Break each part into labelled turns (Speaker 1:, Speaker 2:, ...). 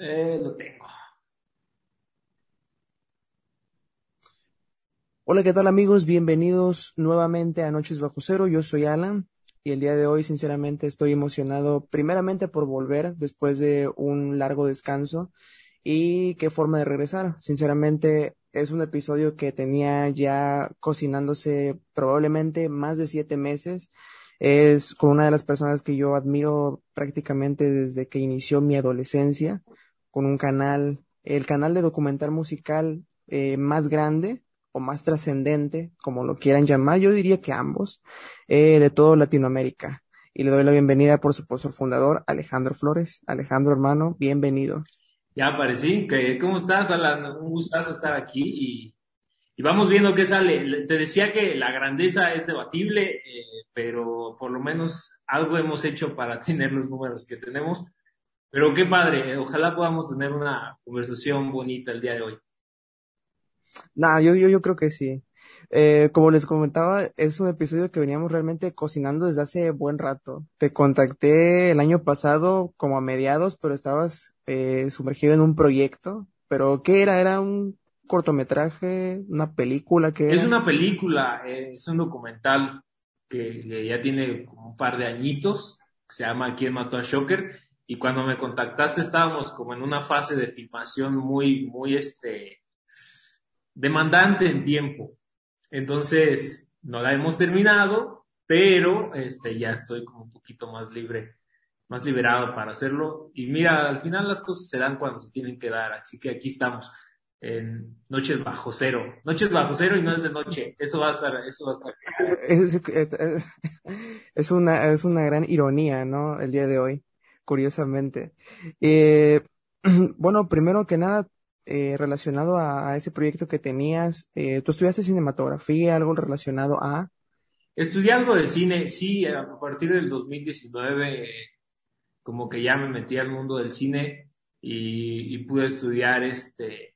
Speaker 1: Eh, lo tengo.
Speaker 2: Hola, ¿qué tal amigos? Bienvenidos nuevamente a Noches Bajo Cero. Yo soy Alan y el día de hoy sinceramente estoy emocionado primeramente por volver después de un largo descanso y qué forma de regresar. Sinceramente es un episodio que tenía ya cocinándose probablemente más de siete meses. Es con una de las personas que yo admiro prácticamente desde que inició mi adolescencia, con un canal, el canal de documental musical eh, más grande o más trascendente, como lo quieran llamar, yo diría que ambos, eh, de todo Latinoamérica. Y le doy la bienvenida, por supuesto, al fundador, Alejandro Flores. Alejandro, hermano, bienvenido.
Speaker 1: Ya aparecí. ¿Cómo estás, Alan? Un gustazo estar aquí y, vamos viendo qué sale. Te decía que la grandeza es debatible, eh, pero por lo menos algo hemos hecho para tener los números que tenemos. Pero qué padre, ojalá podamos tener una conversación bonita el día de hoy.
Speaker 2: No, yo, yo, yo creo que sí. Eh, como les comentaba, es un episodio que veníamos realmente cocinando desde hace buen rato. Te contacté el año pasado como a mediados, pero estabas eh, sumergido en un proyecto. ¿Pero qué era? ¿Era un cortometraje? ¿Una película? que
Speaker 1: Es una película, eh, es un documental que ya tiene como un par de añitos, se llama ¿Quién mató a Shocker? Y cuando me contactaste estábamos como en una fase de filmación muy, muy este, demandante en tiempo. Entonces, no la hemos terminado, pero este, ya estoy como un poquito más libre, más liberado para hacerlo. Y mira, al final las cosas se dan cuando se tienen que dar, así que aquí estamos en Noches Bajo Cero. Noches Bajo Cero y no es de noche. Eso va a estar, eso va a
Speaker 2: estar. Es, una, es una gran ironía, ¿no? El día de hoy, curiosamente. Eh, bueno, primero que nada, eh, relacionado a, ese proyecto que tenías, eh, ¿tú estudiaste cinematografía, algo relacionado a?
Speaker 1: Estudié algo de cine, sí, a partir del 2019, como que ya me metí al mundo del cine y, pude estudiar este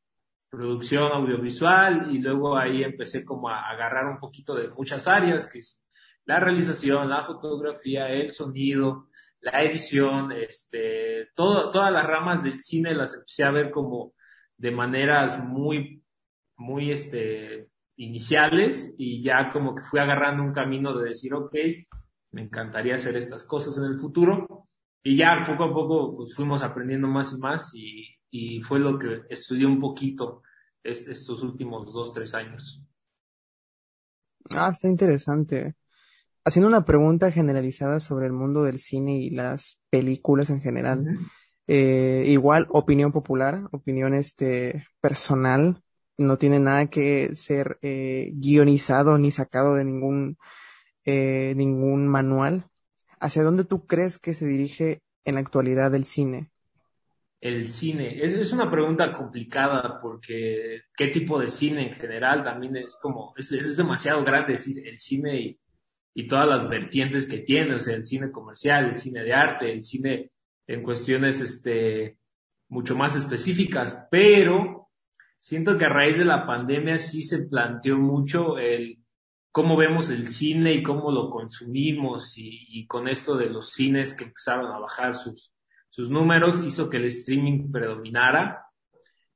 Speaker 1: producción audiovisual y luego ahí empecé como a agarrar un poquito de muchas áreas, que es la realización, la fotografía, el sonido, la edición, este, todas las ramas del cine las empecé a ver como de maneras muy, muy, este, iniciales y ya como que fui agarrando un camino de decir, ok, me encantaría hacer estas cosas en el futuro. Y ya poco a poco pues, fuimos aprendiendo más y más y, y fue lo que estudié un poquito estos últimos dos, tres años.
Speaker 2: Ah, está interesante. Haciendo una pregunta generalizada sobre el mundo del cine y las películas en general. Eh, igual, opinión popular, opinión este, personal, no tiene nada que ser eh, guionizado ni sacado de ningún, eh, ningún manual. ¿Hacia dónde tú crees que se dirige en la actualidad el cine?
Speaker 1: El cine, es, es una pregunta complicada porque qué tipo de cine en general también es como, es, es demasiado grande decir el cine y, y todas las vertientes que tiene, o sea, el cine comercial, el cine de arte, el cine en cuestiones este, mucho más específicas, pero siento que a raíz de la pandemia sí se planteó mucho el cómo vemos el cine y cómo lo consumimos y, con esto de los cines que empezaron a bajar sus, sus números hizo que el streaming predominara.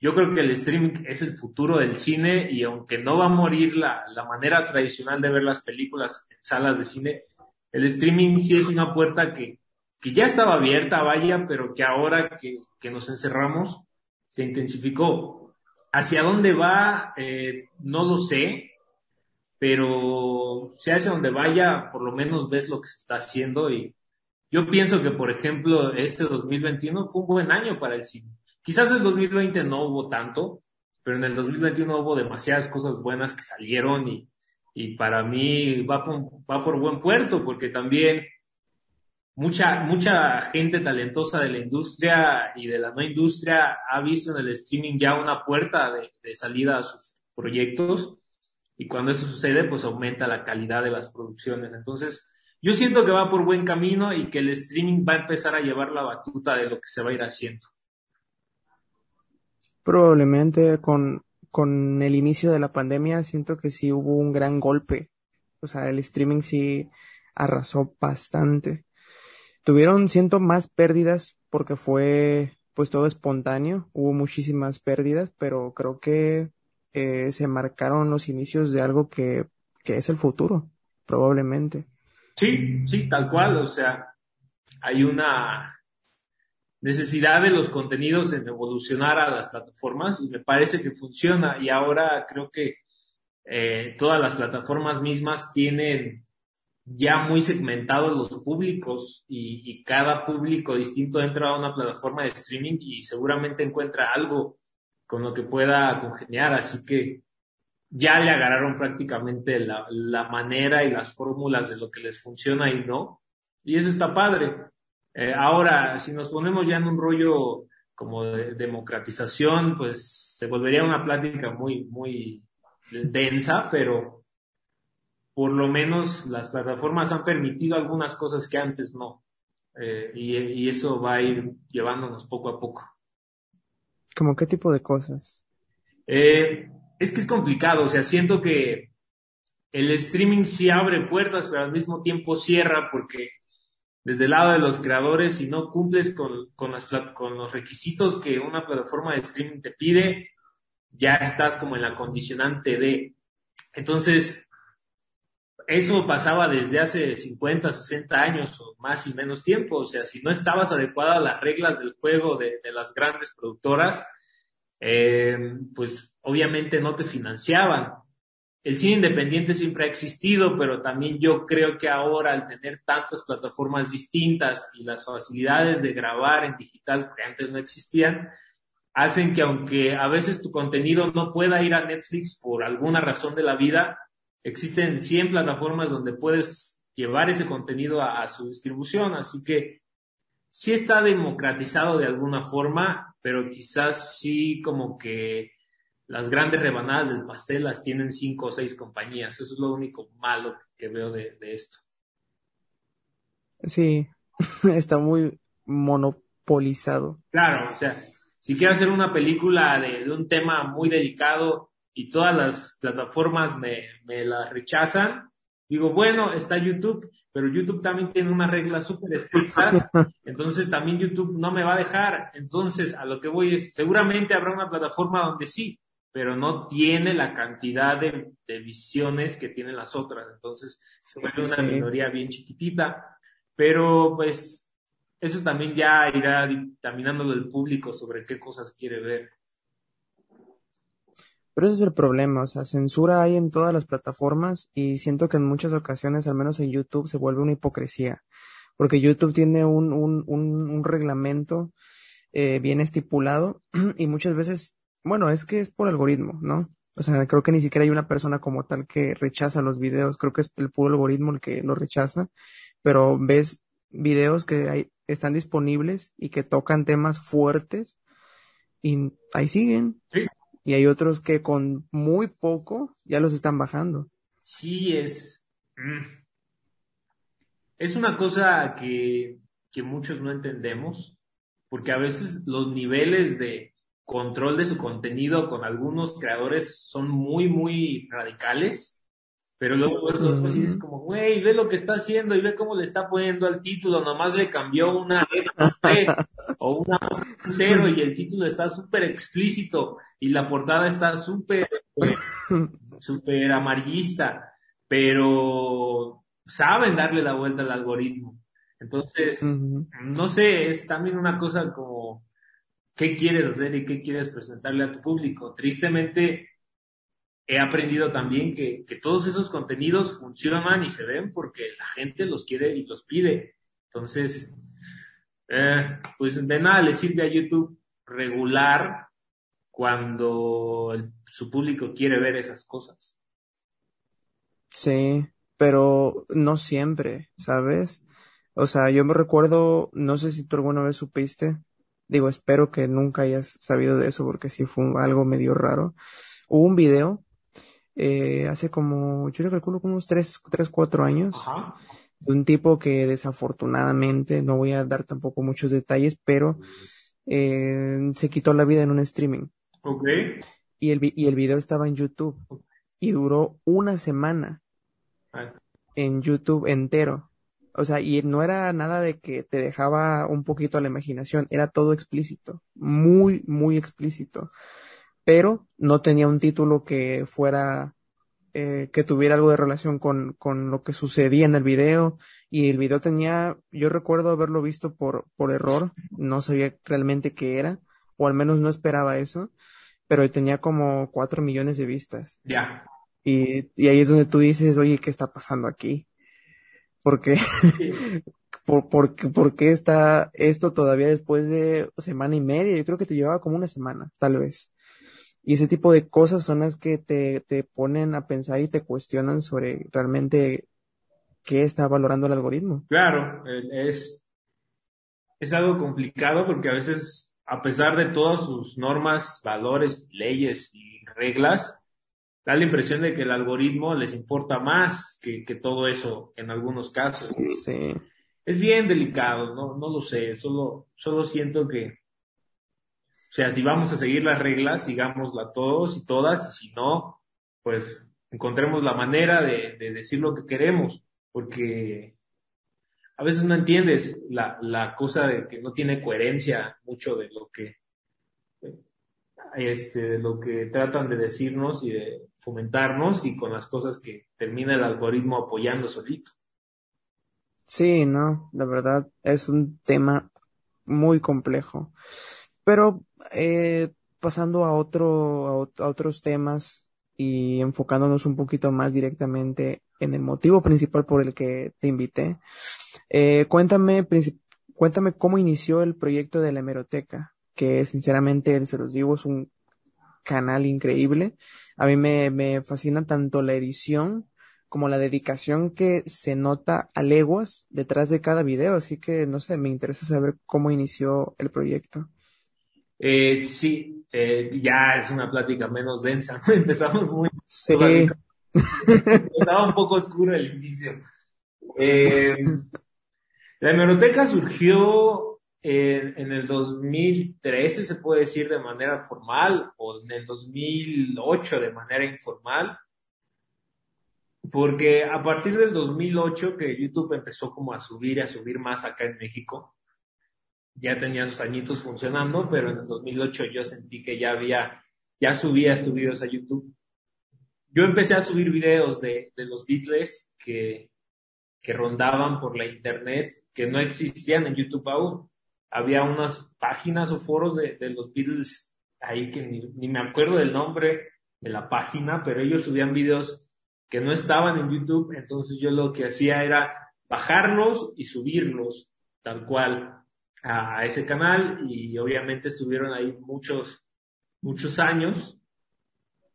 Speaker 1: Yo creo que el streaming es el futuro del cine y aunque no va a morir la, la manera tradicional de ver las películas en salas de cine, el streaming sí es una puerta que, que ya estaba abierta, vaya, pero que ahora que, que nos encerramos se intensificó. ¿Hacia dónde va? Eh, no lo sé, pero si hacia donde vaya, por lo menos ves lo que se está haciendo y yo pienso que, por ejemplo, este 2021 fue un buen año para el cine. Quizás el 2020 no hubo tanto, pero en el 2021 hubo demasiadas cosas buenas que salieron y, para mí va por, buen puerto porque también mucha, mucha gente talentosa de la industria y de la no industria ha visto en el streaming ya una puerta de, de salida a sus proyectos y cuando esto sucede, pues aumenta la calidad de las producciones. Entonces, yo siento que va por buen camino y que el streaming va a empezar a llevar la batuta de lo que se va a ir haciendo.
Speaker 2: Probablemente con, con el inicio de la pandemia siento que sí hubo un gran golpe. O sea, el streaming sí arrasó bastante. Tuvieron, siento, más pérdidas porque fue pues todo espontáneo. Hubo muchísimas pérdidas, pero creo que eh, se marcaron los inicios de algo que, que es el futuro, probablemente.
Speaker 1: Sí, sí, tal cual. O sea, hay una necesidad de los contenidos en evolucionar a las plataformas y me parece que funciona. Y ahora creo que eh, todas las plataformas mismas tienen ya muy segmentados los públicos y, y, cada público distinto entra a una plataforma de streaming y seguramente encuentra algo con lo que pueda congeniar. Así que ya le agarraron prácticamente la, la manera y las fórmulas de lo que les funciona y no. Y eso está padre. Eh, ahora, si nos ponemos ya en un rollo como de democratización, pues se volvería una plática muy, muy densa, pero por lo menos las plataformas han permitido algunas cosas que antes no. Eh, y, y eso va a ir llevándonos poco a poco.
Speaker 2: ¿Cómo qué tipo de cosas?
Speaker 1: Eh, es que es complicado, o sea, siento que el streaming sí abre puertas, pero al mismo tiempo cierra porque desde el lado de los creadores, si no cumples con, los requisitos que una plataforma de streaming te pide, ya estás como en la condicionante de. Entonces, eso pasaba desde hace 50, 60 años o más y menos tiempo. O sea, si no estabas adecuada a las reglas del juego de, de las grandes productoras, eh, pues obviamente no te financiaban. El cine independiente siempre ha existido, pero también yo creo que ahora al tener tantas plataformas distintas y las facilidades de grabar en digital que antes no existían, hacen que aunque a veces tu contenido no pueda ir a Netflix por alguna razón de la vida, existen 100 plataformas donde puedes llevar ese contenido a, a, su distribución, así que sí está democratizado de alguna forma, pero quizás sí como que las grandes rebanadas del pastel las tienen cinco o seis compañías. Eso es lo único malo que veo de, de esto.
Speaker 2: Sí, está muy monopolizado.
Speaker 1: Claro, o sea, si quiero hacer una película de, de un tema muy delicado y todas las plataformas me, me la rechazan, digo, bueno, está YouTube, pero YouTube también tiene unas reglas súper estrictas, entonces también YouTube no me va a dejar. Entonces, a lo que voy es, seguramente habrá una plataforma donde sí, pero no tiene la cantidad de, de visiones que tienen las otras. Entonces, se vuelve una sí. minoría bien chiquitita, pero pues eso también ya irá dictaminándolo el público sobre qué cosas quiere ver.
Speaker 2: Pero ese es el problema, o sea, censura hay en todas las plataformas y siento que en muchas ocasiones, al menos en YouTube, se vuelve una hipocresía, porque YouTube tiene un, un, un, un reglamento eh, bien estipulado y muchas veces, bueno, es que es por algoritmo, ¿no? O sea, creo que ni siquiera hay una persona como tal que rechaza los videos, creo que es el puro algoritmo el que lo rechaza, pero ves videos que hay, están disponibles y que tocan temas fuertes y ahí siguen.
Speaker 1: Sí
Speaker 2: y hay otros que con muy poco ya los están bajando.
Speaker 1: Sí, es. Mm, es una cosa que, que muchos no entendemos, porque a veces los niveles de control de su contenido con algunos creadores son muy, muy radicales pero luego los otros dices como, güey, ve lo que está haciendo y ve cómo le está poniendo al título, nomás le cambió una E o una cero y el título está súper explícito y la portada está súper, súper amarillista, pero saben darle la vuelta al algoritmo. Entonces, uh -huh. no sé, es también una cosa como, ¿qué quieres hacer y qué quieres presentarle a tu público? Tristemente, he aprendido también que, que, todos esos contenidos funcionan y se ven porque la gente los quiere y los pide. Entonces, eh, pues de nada le sirve a YouTube regular cuando su público quiere ver esas cosas.
Speaker 2: Sí, pero no siempre, ¿sabes? O sea, yo me recuerdo, no sé si tú alguna vez supiste, digo, espero que nunca hayas sabido de eso porque sí fue algo medio raro. Hubo un video eh, hace como, yo recuerdo como unos 3, tres 4 años, de un tipo que desafortunadamente, no voy a dar tampoco muchos detalles, pero eh, se quitó la vida en un streaming.
Speaker 1: Ok.
Speaker 2: Y el, y el video estaba en YouTube y duró una semana en YouTube entero. O sea, y no era nada de que te dejaba un poquito a la imaginación, era todo explícito, muy, muy explícito. Pero no tenía un título que fuera, eh, que tuviera algo de relación con, con lo que sucedía en el video. Y el video tenía, yo recuerdo haberlo visto por, por error, no sabía realmente qué era, o al menos no esperaba eso, pero tenía como cuatro millones de vistas.
Speaker 1: Ya.
Speaker 2: Y, y ahí es donde tú dices, oye, ¿qué está pasando aquí? Porque, por, por, por, qué está esto todavía después de semana y media? Yo creo que te llevaba como una semana, tal vez. Y ese tipo de cosas son las que te, te ponen a pensar y te cuestionan sobre realmente qué está valorando el algoritmo.
Speaker 1: Claro, es, es algo complicado porque a veces, a pesar de todas sus normas, valores, leyes y reglas, da la impresión de que el algoritmo les importa más que, todo eso en algunos casos.
Speaker 2: Sí.
Speaker 1: Es bien delicado, no, no lo sé, solo, solo siento que, o sea, si vamos a seguir las reglas, sigámosla todos y todas, y si no, pues encontremos la manera de, decir lo que queremos, porque a veces no entiendes la, la cosa de que no tiene coherencia mucho de lo que este, de lo que tratan de decirnos y de fomentarnos y con las cosas que termina el algoritmo apoyando solito.
Speaker 2: Sí, no, la verdad es un tema muy complejo. Pero eh, pasando a otro, a, otros temas y enfocándonos un poquito más directamente en el motivo principal por el que te invité, eh, cuéntame, cuéntame cómo inició el proyecto de la hemeroteca que sinceramente, se los digo, es un canal increíble. A mí me, me fascina tanto la edición como la dedicación que se nota a leguas detrás de cada video, así que no sé, me interesa saber cómo inició el proyecto.
Speaker 1: Eh, sí, eh, ya es una plática menos densa, ¿no? Empezamos muy...
Speaker 2: Sí.
Speaker 1: Estaba un poco oscuro el inicio. Eh, la hemeroteca surgió en el 2013 se puede decir de manera formal o en el 2008 de manera informal. Porque a partir del 2008 que YouTube empezó como a subir, a subir más acá en México, ya tenía sus añitos funcionando, pero en el 2008 yo sentí que ya había, ya subía estos videos a YouTube. Yo empecé a subir videos de, de los Beatles que, que rondaban por la internet, que no existían en YouTube aún había unas páginas o foros de, los Beatles ahí que ni, me acuerdo del nombre de la página, pero ellos subían videos que no estaban en YouTube, entonces yo lo que hacía era bajarlos y subirlos tal cual a, ese canal. Y obviamente estuvieron ahí muchos, muchos años.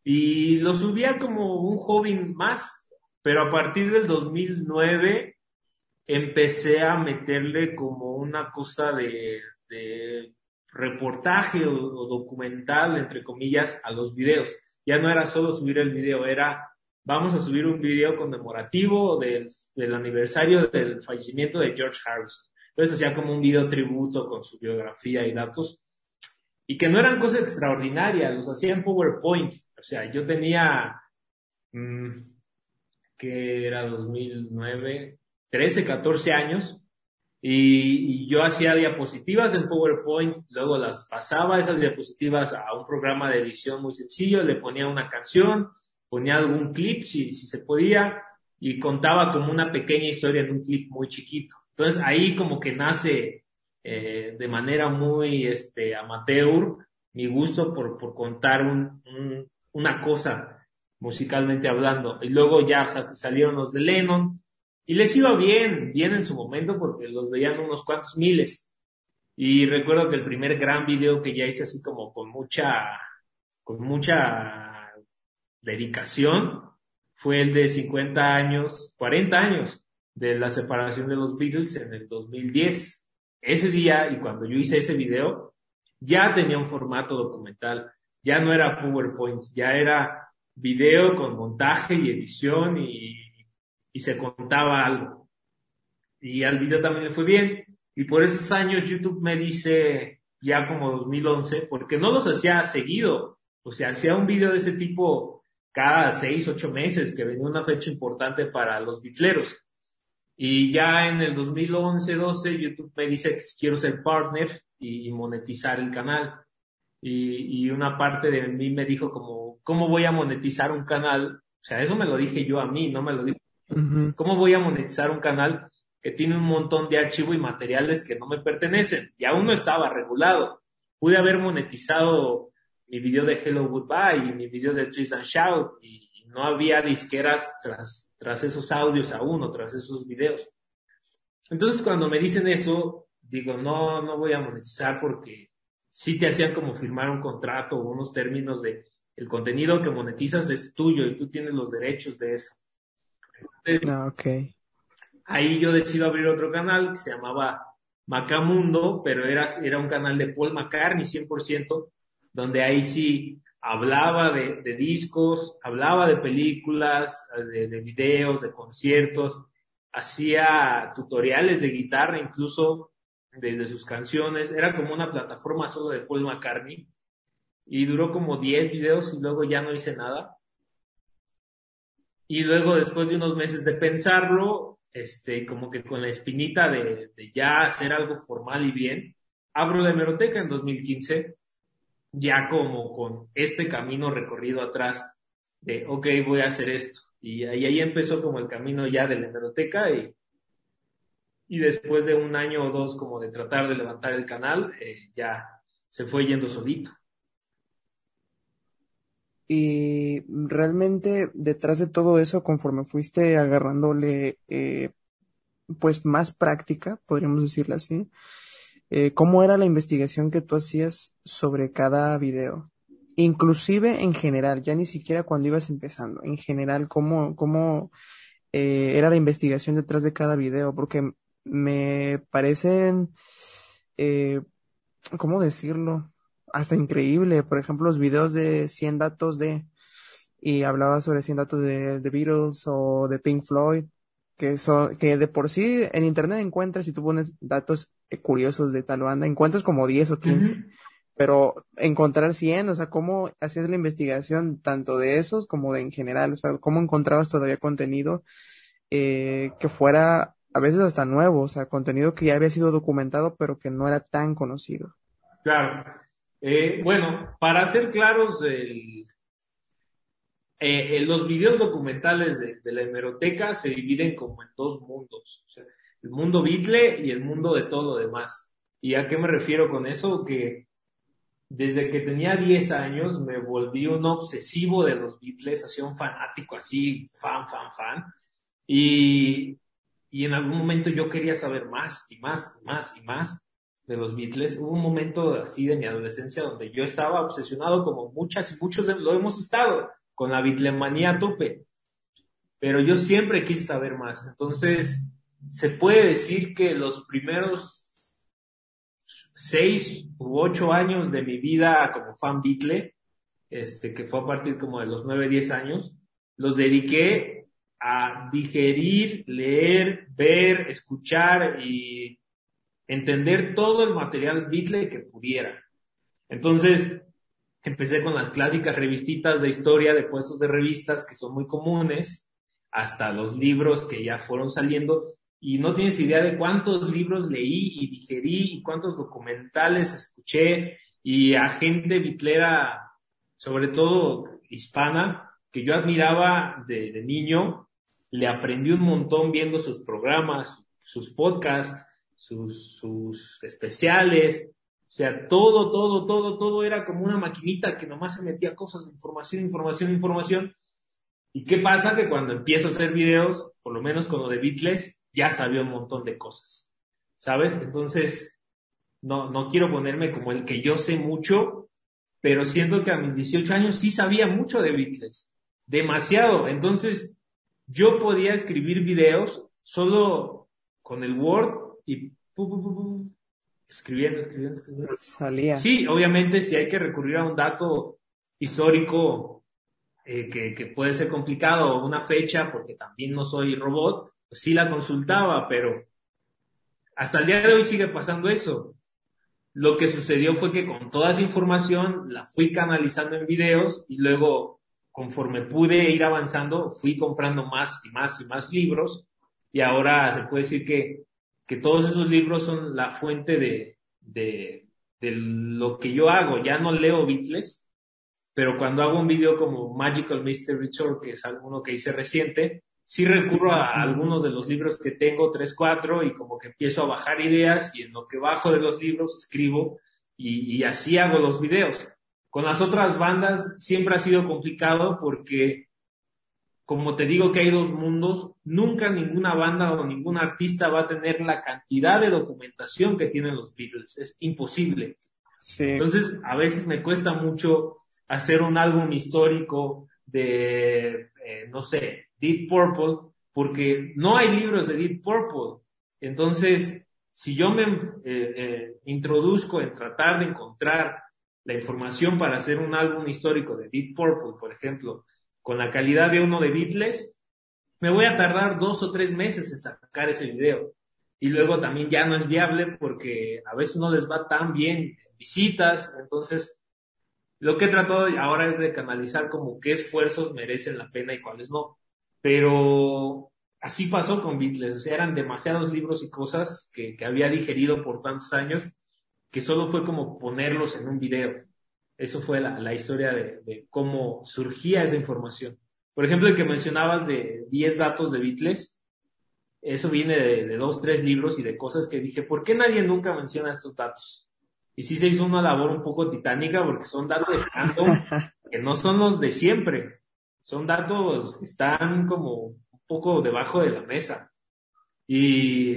Speaker 1: Y lo subía como un hobby más, pero a partir del 2009 empecé a meterle como una cosa de, reportaje o, documental, entre comillas, a los videos. Ya no era solo subir el video, era vamos a subir un video conmemorativo del, del aniversario del fallecimiento de George Harrison. Entonces hacía como un video tributo con su biografía y datos. Y que no eran cosas extraordinarias, los hacía en PowerPoint. O sea, yo tenía, mm, que era 2009, 13, 14 años y, yo hacía diapositivas en PowerPoint, luego las pasaba esas diapositivas a un programa de edición muy sencillo, le ponía una canción, ponía algún clip si, si se podía y contaba como una pequeña historia en un clip muy chiquito. Entonces ahí como que nace eh, de manera muy este, amateur mi gusto por, por contar un, una cosa musicalmente hablando. Y luego ya salieron los de Lennon, y les iba bien, bien en su momento porque los veían unos cuantos miles. Y recuerdo que el primer gran video que ya hice así como con mucha, con mucha dedicación fue el de 50 años, 40 años de la separación de los Beatles en el 2010. Ese día y cuando yo hice ese video, ya tenía un formato documental, ya no era PowerPoint, ya era video con montaje y edición y, y se contaba algo. Y al video también le fue bien. Y por esos años YouTube me dice, ya como 2011, porque no los hacía seguido. O sea, hacía un video de ese tipo cada seis, ocho meses, que venía una fecha importante para los bitleros. Y ya en el 2011, 12, YouTube me dice que quiero ser partner y monetizar el canal. Y, y, una parte de mí me dijo como, ¿cómo voy a monetizar un canal? O sea, eso me lo dije yo a mí, no me lo dijo. ¿Cómo voy a monetizar un canal que tiene un montón de archivos y materiales que no me pertenecen? Y aún no estaba regulado. Pude haber monetizado mi video de Hello Goodbye y mi video de Twist and Shout y, no había disqueras tras, tras esos audios aún o tras esos videos. Entonces cuando me dicen eso, digo, no, no voy a monetizar porque sí te hacían como firmar un contrato o unos términos de el contenido que monetizas es tuyo y tú tienes los derechos de eso.
Speaker 2: Entonces, ah, okay.
Speaker 1: Ahí yo decido abrir otro canal que se llamaba Macamundo, pero era, era un canal de Paul McCartney 100%, donde ahí sí hablaba de, de discos, hablaba de películas, de, de videos, de conciertos, hacía tutoriales de guitarra incluso desde sus canciones, era como una plataforma solo de Paul McCartney y duró como 10 videos y luego ya no hice nada. Y luego después de unos meses de pensarlo, este, como que con la espinita de, ya hacer algo formal y bien, abro la hemeroteca en 2015, ya como con este camino recorrido atrás de, ok, voy a hacer esto. Y ahí, ahí empezó como el camino ya de la hemeroteca y, y después de un año o dos como de tratar de levantar el canal, eh, ya se fue yendo solito.
Speaker 2: Y realmente detrás de todo eso, conforme fuiste agarrándole eh, pues más práctica, podríamos decirlo así, eh, ¿cómo era la investigación que tú hacías sobre cada video? Inclusive en general, ya ni siquiera cuando ibas empezando, en general, ¿cómo, cómo eh, era la investigación detrás de cada video? Porque me parecen, ¿cómo decirlo? Hasta increíble. Por ejemplo, los videos de 100 datos de, y hablaba sobre 100 datos de The Beatles o de Pink Floyd, que son, que de por sí en internet encuentras, si tú pones datos curiosos de tal banda, encuentras como 10 o 15. Uh -huh. Pero encontrar 100, o sea, ¿cómo hacías la investigación tanto de esos como de en general? O sea, ¿cómo encontrabas todavía contenido eh, que fuera a veces hasta nuevo, o sea, contenido que ya había sido documentado, pero que no era tan conocido.
Speaker 1: Claro. Eh, bueno, para ser claros, el, eh, los videos documentales de, la hemeroteca se dividen como en dos mundos, el mundo Beatle y el mundo de todo lo demás. ¿Y a qué me refiero con eso? Que desde que tenía 10 años me volví un obsesivo de los Beatles, así un fanático así, fan, fan, fan. Y y en algún momento yo quería saber más y más y más y más de los Beatles. Hubo un momento así de mi adolescencia donde yo estaba obsesionado como muchas y muchos lo hemos estado con la Beatlemanía a tope. Pero yo siempre quise saber más. Entonces, se puede decir que los primeros seis u ocho años de mi vida como fan Beatle, este, que fue a partir como de los nueve, diez años, los dediqué a digerir, leer, ver, escuchar y entender todo el material Beatle que pudiera. Entonces, empecé con las clásicas revistitas de historia de puestos de revistas que son muy comunes, hasta los libros que ya fueron saliendo, y no tienes idea de cuántos libros leí y digerí y cuántos documentales escuché y a gente bitlera, sobre todo hispana, que yo admiraba de, de niño le aprendí un montón viendo sus programas, sus podcasts, sus, sus especiales. O sea, todo, todo, todo, todo era como una maquinita que nomás se metía cosas, información, información, información. ¿Y qué pasa? Que cuando empiezo a hacer videos, por lo menos con lo de Beatles, ya sabía un montón de cosas. ¿Sabes? Entonces, no, no quiero ponerme como el que yo sé mucho, pero siento que a mis 18 años sí sabía mucho de Beatles. Demasiado. Entonces, yo podía escribir videos solo con el Word y escribiendo, escribiendo, escribiendo.
Speaker 2: Salía.
Speaker 1: Sí, obviamente si hay que recurrir a un dato histórico eh, que, que, puede ser complicado o una fecha, porque también no soy robot, pues sí la consultaba, pero hasta el día de hoy sigue pasando eso. Lo que sucedió fue que con toda esa información la fui canalizando en videos y luego, conforme pude ir avanzando, fui comprando más y más y más libros y ahora se puede decir que, que todos esos libros son la fuente de, de, lo que yo hago. Ya no leo Beatles, pero cuando hago un video como Magical Mystery Tour, que es alguno que hice reciente, sí recurro a algunos de los libros que tengo, tres, cuatro, y como que empiezo a bajar ideas y en lo que bajo de los libros escribo y así hago los videos. Con las otras bandas siempre ha sido complicado porque, como te digo que hay dos mundos, nunca ninguna banda o ningún artista va a tener la cantidad de documentación que tienen los Beatles. Es imposible.
Speaker 2: Sí.
Speaker 1: Entonces, a veces me cuesta mucho hacer un álbum histórico de, eh, no sé, Deep Purple, porque no hay libros de Deep Purple. Entonces, si yo me eh, eh, introduzco en tratar de encontrar la información para hacer un álbum histórico de Deep Purple, por ejemplo, con la calidad de uno de Beatles, me voy a tardar dos o tres meses en sacar ese video. Y luego también ya no es viable porque a veces no les va tan bien en visitas, entonces lo que he tratado ahora es de canalizar como qué esfuerzos merecen la pena y cuáles no. Pero así pasó con Beatles, o sea, eran demasiados libros y cosas que, que había digerido por tantos años que solo fue como ponerlos en un video. Eso fue la, la historia de, de, cómo surgía esa información. Por ejemplo, el que mencionabas de 10 datos de Beatles, eso viene de, de dos, tres libros y de cosas que dije, ¿por qué nadie nunca menciona estos datos? Y sí se hizo una labor un poco titánica porque son datos que no son los de siempre. Son datos que están como un poco debajo de la mesa. Y,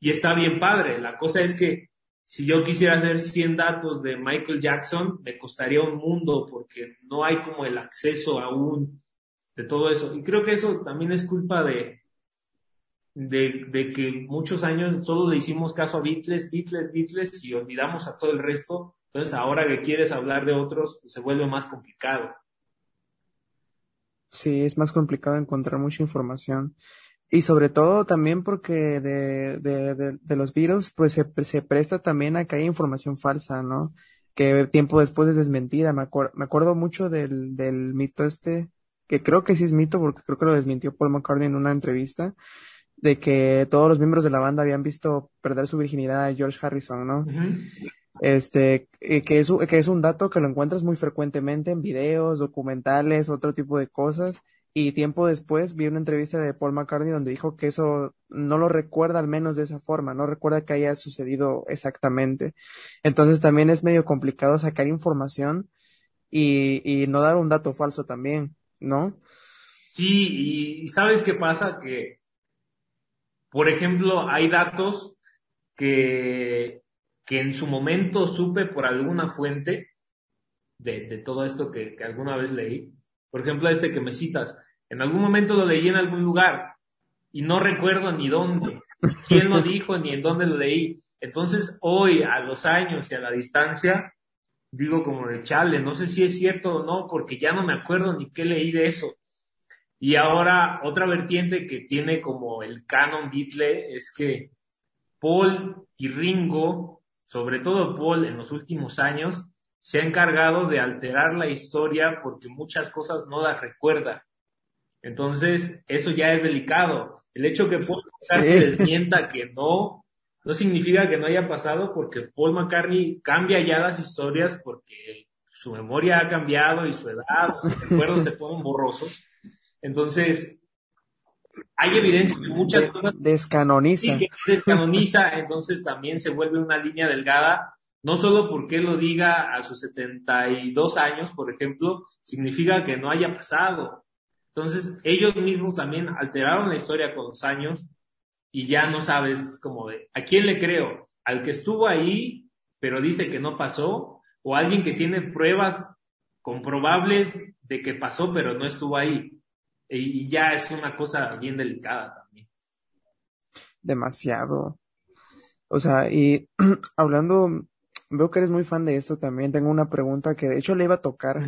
Speaker 1: y está bien padre. La cosa es que si yo quisiera hacer 100 datos de Michael Jackson, me costaría un mundo porque no hay como el acceso aún de todo eso. Y creo que eso también es culpa de, de, que muchos años solo le hicimos caso a Beatles, Beatles, Beatles y olvidamos a todo el resto. Entonces ahora que quieres hablar de otros, pues se vuelve más complicado.
Speaker 2: Sí, es más complicado encontrar mucha información. Y sobre todo también porque de, de, de, de los Beatles, pues se, se, presta también a que haya información falsa, ¿no? Que tiempo después es desmentida. Me, acuer me acuerdo mucho del, del mito este, que creo que sí es mito porque creo que lo desmintió Paul McCartney en una entrevista, de que todos los miembros de la banda habían visto perder su virginidad a George Harrison, ¿no? Uh -huh. Este, que es, que es un dato que lo encuentras muy frecuentemente en videos, documentales, otro tipo de cosas. Y tiempo después vi una entrevista de Paul McCartney donde dijo que eso no lo recuerda al menos de esa forma, no recuerda que haya sucedido exactamente. Entonces también es medio complicado sacar información y, y no dar un dato falso también, ¿no?
Speaker 1: Sí, y ¿sabes qué pasa? Que por ejemplo, hay datos que, que en su momento supe por alguna fuente de, de todo esto que, que, alguna vez leí. Por ejemplo, este que me citas, en algún momento lo leí en algún lugar y no recuerdo ni dónde, quién lo dijo, ni en dónde lo leí. Entonces, hoy, a los años y a la distancia, digo como de chale, no sé si es cierto o no, porque ya no me acuerdo ni qué leí de eso. Y ahora otra vertiente que tiene como el canon Beatle es que Paul y Ringo, sobre todo Paul en los últimos años, se ha encargado de alterar la historia porque muchas cosas no las recuerda. Entonces, eso ya es delicado. El hecho que Paul McCartney sí. desmienta que no, no significa que no haya pasado porque Paul McCartney cambia ya las historias porque su memoria ha cambiado y su edad, los recuerdos se ponen borrosos. Entonces, hay evidencia que muchas cosas
Speaker 2: descanoniza.
Speaker 1: Sí, descanoniza, entonces también se vuelve una línea delgada, no solo porque lo diga a sus 72 años, por ejemplo, significa que no haya pasado. Entonces, ellos mismos también alteraron la historia con los años y ya no sabes como de, ¿a quién le creo? ¿Al que estuvo ahí, pero dice que no pasó? ¿O alguien que tiene pruebas comprobables de que pasó, pero no estuvo ahí? y ya es una cosa bien delicada también.
Speaker 2: demasiado. O sea, y hablando, veo que eres muy fan de esto también. Tengo una pregunta que de hecho le iba a tocar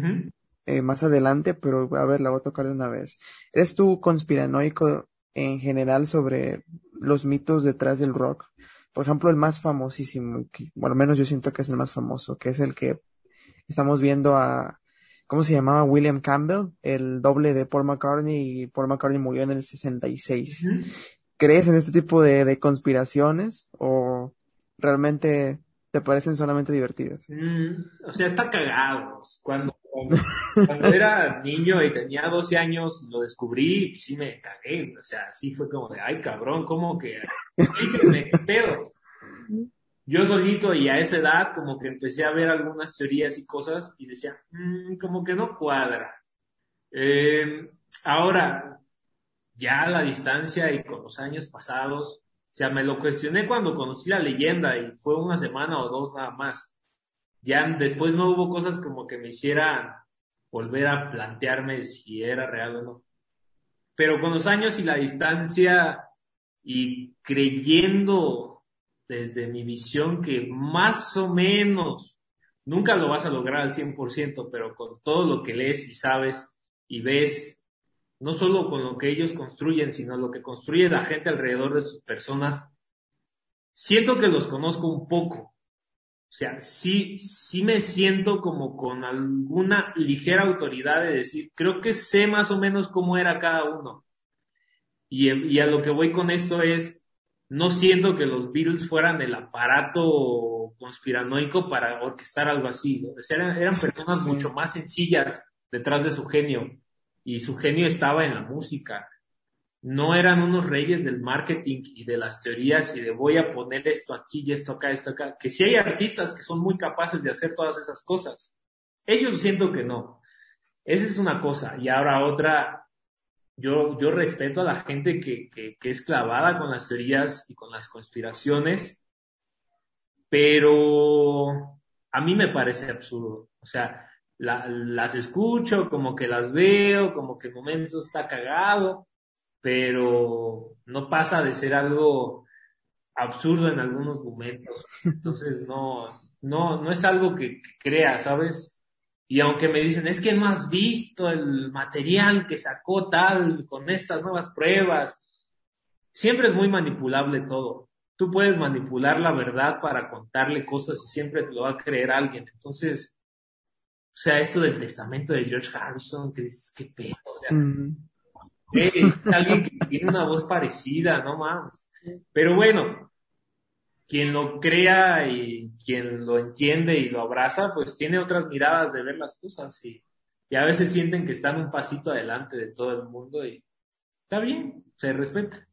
Speaker 2: eh, más adelante, pero a ver, la voy a tocar de una vez. ¿Eres tú conspiranoico en general sobre los mitos detrás del rock? Por ejemplo, el más famosísimo, que, bueno, al menos yo siento que es el más famoso, que es el que estamos viendo a, ¿cómo se llamaba? William Campbell, el doble de Paul McCartney, y Paul McCartney murió en el 66. ¿Crees en este tipo de, de conspiraciones o realmente te parecen solamente divertidas?
Speaker 1: Mm, o sea, está cagado. Cuando, cuando, era niño y tenía 12 años, lo descubrí, sí me cagué. O sea, sí fue como de, ay cabrón, ¿cómo que? ¿Qué pedo? Yo solito y a esa edad como que empecé a ver algunas teorías y cosas y decía, mm, como que no cuadra. Eh, ahora, ya a la distancia y con los años pasados, o sea, me lo cuestioné cuando conocí la leyenda y fue una semana o dos nada más. Ya después no hubo cosas como que me hicieran volver a plantearme si era real o no. Pero con los años y la distancia y creyendo desde mi visión que más o menos, nunca lo vas a lograr al 100%, pero con todo lo que lees y sabes y ves no solo con lo que ellos construyen, sino lo que construye la gente alrededor de sus personas, siento que los conozco un poco. O sea, sí, sí me siento como con alguna ligera autoridad de decir, creo que sé más o menos cómo era cada uno. Y, y a lo que voy con esto es, no siento que los Beatles fueran el aparato conspiranoico para orquestar algo así. eran, eran personas mucho más sencillas detrás de su genio y su genio estaba en la música. No eran unos reyes del marketing y de las teorías y de voy a poner esto aquí y esto acá, esto acá. Que sí hay artistas que son muy capaces de hacer todas esas cosas. Ellos siento que no. Esa es una cosa. Y ahora otra, yo, yo respeto a la gente que, que, es clavada con las teorías y con las conspiraciones, pero a mí me parece absurdo. O sea, las escucho, como que las veo, como que el momento está cagado, pero no pasa de ser algo absurdo en algunos momentos. Entonces no, no, no es algo que, crea, ¿sabes? Y aunque me dicen, es que no has visto el material que sacó tal con estas nuevas pruebas, siempre es muy manipulable todo. Tú puedes manipular la verdad para contarle cosas y siempre te lo va a creer alguien. Entonces, o sea, esto del testamento de George Harrison, que dices, qué pedo, o sea, es alguien que tiene una voz parecida, no mames. Pero bueno, quien lo crea y quien lo entiende y lo abraza, pues tiene otras miradas de ver las cosas y, y a veces sienten que están un pasito adelante de todo el mundo y está bien, se respeta.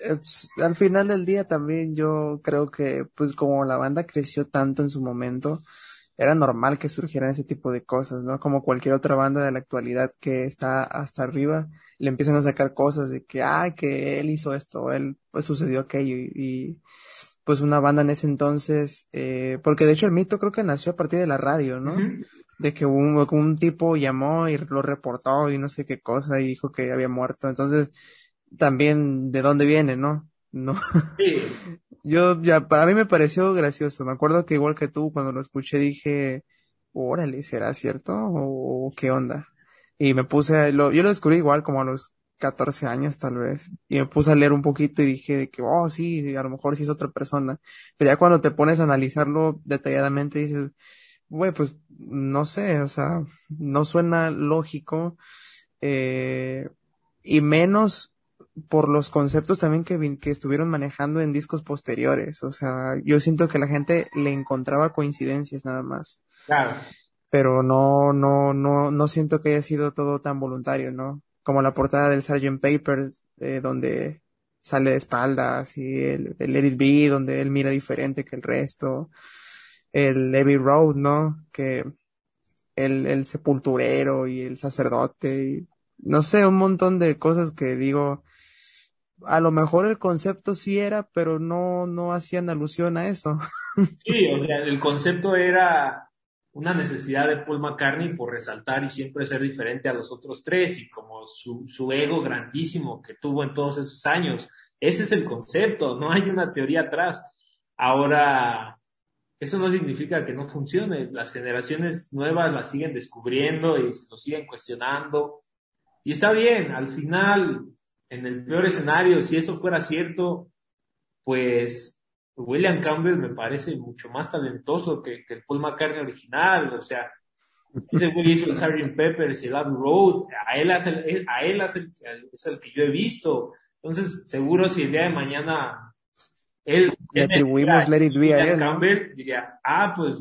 Speaker 2: Eh, pues, al final del día también yo creo que pues como la banda creció tanto en su momento, era normal que surgieran ese tipo de cosas, ¿no? Como cualquier otra banda de la actualidad que está hasta arriba, le empiezan a sacar cosas de que, ah, que él hizo esto, él, pues sucedió aquello y, pues una banda en ese entonces, eh, porque de hecho el mito creo que nació a partir de la radio, ¿no? De que un, un tipo llamó y lo reportó y no sé qué cosa y dijo que había muerto. Entonces, también de dónde viene, ¿no? No. Sí. Yo, ya, para mí me pareció gracioso. Me acuerdo que igual que tú, cuando lo escuché dije, órale, ¿será cierto? ¿O, qué onda? Y me puse, lo, yo lo descubrí igual como a los 14 años tal vez. Y me puse a leer un poquito y dije que, oh, sí, a lo mejor sí es otra persona. Pero ya cuando te pones a analizarlo detalladamente dices, güey, pues no sé, o sea, no suena lógico. Eh, y menos por los conceptos también que, que estuvieron manejando en discos posteriores. O sea, yo siento que la gente le encontraba coincidencias nada más.
Speaker 1: Claro.
Speaker 2: Pero no, no, no, no siento que haya sido todo tan voluntario, ¿no? Como la portada del Sgt. Papers, eh, donde sale de espaldas y el, el Edit B, donde él mira diferente que el resto. El Abbey Road, ¿no? Que el, el sepulturero y el sacerdote y no sé, un montón de cosas que digo, a lo mejor el concepto sí era, pero no, no hacían alusión a eso.
Speaker 1: Sí, o sea, el concepto era una necesidad de Paul McCartney por resaltar y siempre ser diferente a los otros tres y como su, su ego grandísimo que tuvo en todos esos años Ese es el concepto, no hay una teoría atrás. Ahora, eso no significa que no funcione. Las generaciones nuevas las siguen descubriendo y lo siguen cuestionando. Y está bien, al final, en el peor escenario, si eso fuera cierto, pues William Campbell me parece mucho más talentoso que, el Paul McCartney original. O sea, ese güey hizo el Sgt. Peppers el Abbey Road. A él, es el, a él es el, es el que yo he visto. Entonces, seguro si el día de mañana él,
Speaker 2: le atribuimos Let It Be a él.
Speaker 1: Campbell diría, ah, pues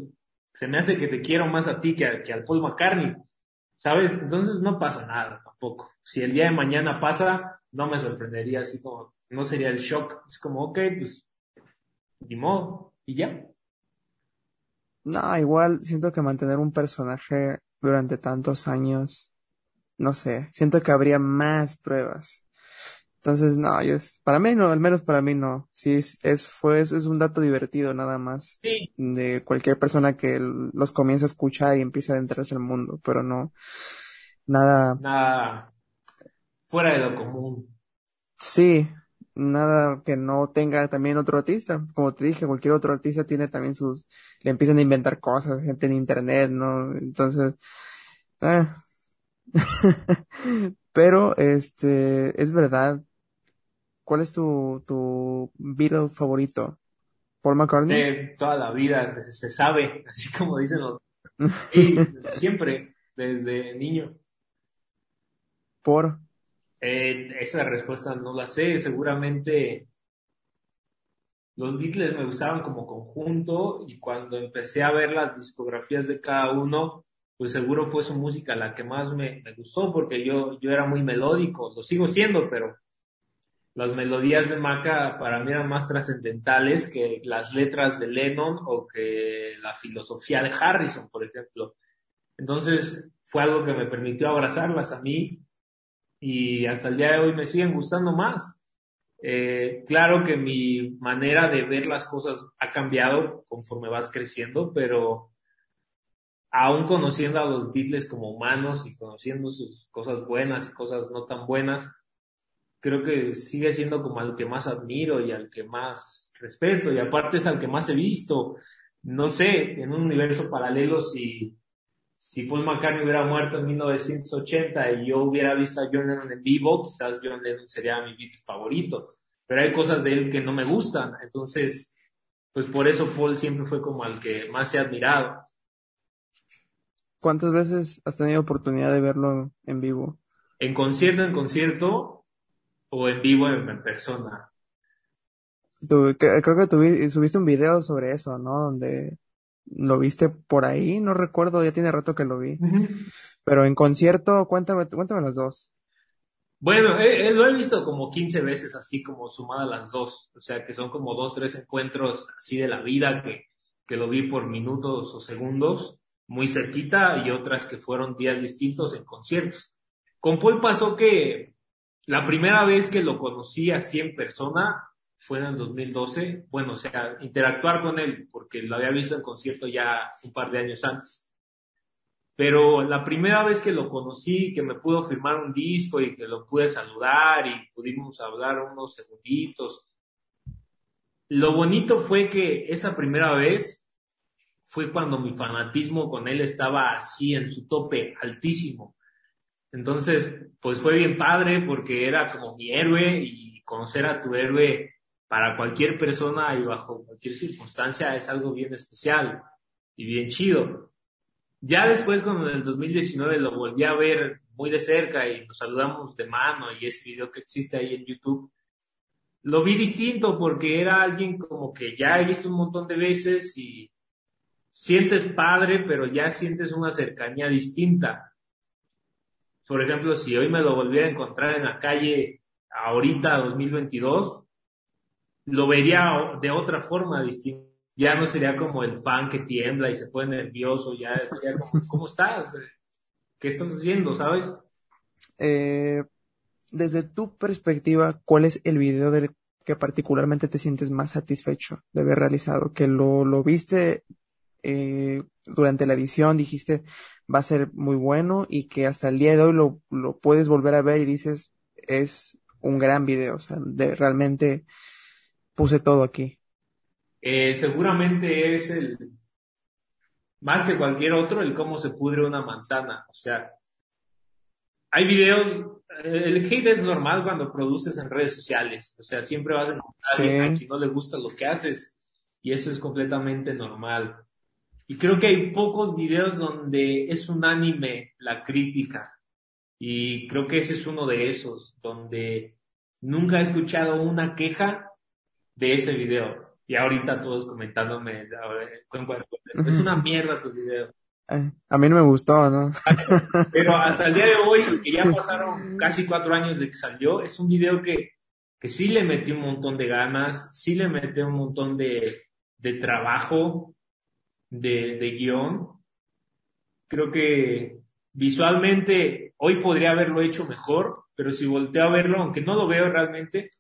Speaker 1: se me hace que te quiero más a ti que, que al Paul McCartney. ¿Sabes? Entonces no pasa nada tampoco. Si el día de mañana pasa, no me sorprendería así como, no sería el shock. Es como, ok, pues, ni modo, y ya.
Speaker 2: No, igual siento que mantener un personaje durante tantos años, no sé, siento que habría más pruebas. Entonces, no, yo es, para mí no, al menos para mí no. Sí, es, es, fue, es, un dato divertido nada más. De cualquier persona que los comienza a escuchar y empieza a adentrarse al mundo, pero no, nada.
Speaker 1: Nada fuera de lo común.
Speaker 2: Sí, nada que no tenga también otro artista. Como te dije, cualquier otro artista tiene también sus, le empiezan a inventar cosas, gente en internet, ¿no? Entonces, ah. pero, este, es verdad, ¿Cuál es tu, tu Beatle favorito? ¿Paul McCartney?
Speaker 1: toda la vida se, sabe, así como dicen los... siempre, desde niño.
Speaker 2: ¿Por?
Speaker 1: Eh, esa respuesta no la sé, seguramente los Beatles me gustaban como conjunto y cuando empecé a ver las discografías de cada uno, pues seguro fue su música la que más me, me gustó porque yo, yo era muy melódico, lo sigo siendo, pero las melodías de Maca para mí eran más trascendentales que las letras de Lennon o que la filosofía de Harrison, por ejemplo. Entonces fue algo que me permitió abrazarlas a mí y hasta el día de hoy me siguen gustando más. Eh, claro que mi manera de ver las cosas ha cambiado conforme vas creciendo, pero aún conociendo a los Beatles como humanos y conociendo sus cosas buenas y cosas no tan buenas, creo que sigue siendo como al que más admiro y al que más respeto y aparte es al que más he visto. No sé, en un universo paralelo si, si Paul McCartney hubiera muerto en 1980 y yo hubiera visto a John Lennon en vivo, quizás John Lennon sería mi beat favorito. Pero hay cosas de él que no me gustan, entonces, pues por eso Paul siempre fue como al que más he admirado.
Speaker 2: ¿Cuántas veces has tenido oportunidad de verlo en vivo?
Speaker 1: En concierto, en concierto, o en vivo en, persona.
Speaker 2: creo que subiste un video sobre eso, ¿no? Donde lo viste por ahí, no recuerdo, ya tiene rato que lo vi. Pero en concierto, cuéntame, cuéntame las dos.
Speaker 1: Bueno, lo he visto como 15 veces así como sumadas las dos. O sea, que son como dos, tres encuentros así de la vida que, que lo vi por minutos o segundos, muy cerquita, y otras que fueron días distintos en conciertos. Con Paul pasó que la primera vez que lo conocí así en persona fue en el 2012. Bueno, o sea, interactuar con él, porque lo había visto en concierto ya un par de años antes. Pero la primera vez que lo conocí, que me pudo firmar un disco y que lo pude saludar y pudimos hablar unos segunditos, lo bonito fue que esa primera vez fue cuando mi fanatismo con él estaba así en su tope altísimo. Entonces, pues fue bien padre porque era como mi héroe y conocer a tu héroe para cualquier persona y bajo cualquier circunstancia es algo bien especial y bien chido. Ya después, cuando en el 2019 lo volví a ver muy de cerca y nos saludamos de mano y ese video que existe ahí en YouTube, lo vi distinto porque era alguien como que ya he visto un montón de veces y sientes padre, pero ya sientes una cercanía distinta por ejemplo, si hoy me lo volviera a encontrar en la calle ahorita, 2022, lo vería de otra forma distinta. Ya no sería como el fan que tiembla y se pone nervioso, ya sería como, ¿cómo estás? ¿Qué estás haciendo, sabes?
Speaker 2: Eh, desde tu perspectiva, ¿cuál es el video del que particularmente te sientes más satisfecho de haber realizado? Que lo, lo viste eh, durante la edición, dijiste, va a ser muy bueno y que hasta el día de hoy lo, lo puedes volver a ver y dices, es un gran video, o sea, de, realmente puse todo aquí.
Speaker 1: Eh, seguramente es el, más que cualquier otro, el cómo se pudre una manzana. O sea, hay videos, el hate es normal cuando produces en redes sociales. O sea, siempre vas a encontrar a quien no le gusta lo que haces. Y eso es completamente normal. Y creo que hay pocos videos donde es unánime la crítica. Y creo que ese es uno de esos, donde nunca he escuchado una queja de ese video. Y ahorita todos comentándome, es una mierda tu video.
Speaker 2: A mí no me gustó, ¿no?
Speaker 1: Pero hasta el día de hoy, que ya pasaron casi cuatro años de que salió, es un video que, que sí le metí un montón de ganas, sí le metí un montón de, de trabajo, de, de guion. Creo que visualmente hoy podría haberlo hecho mejor, pero si volteo a verlo, aunque no lo veo realmente,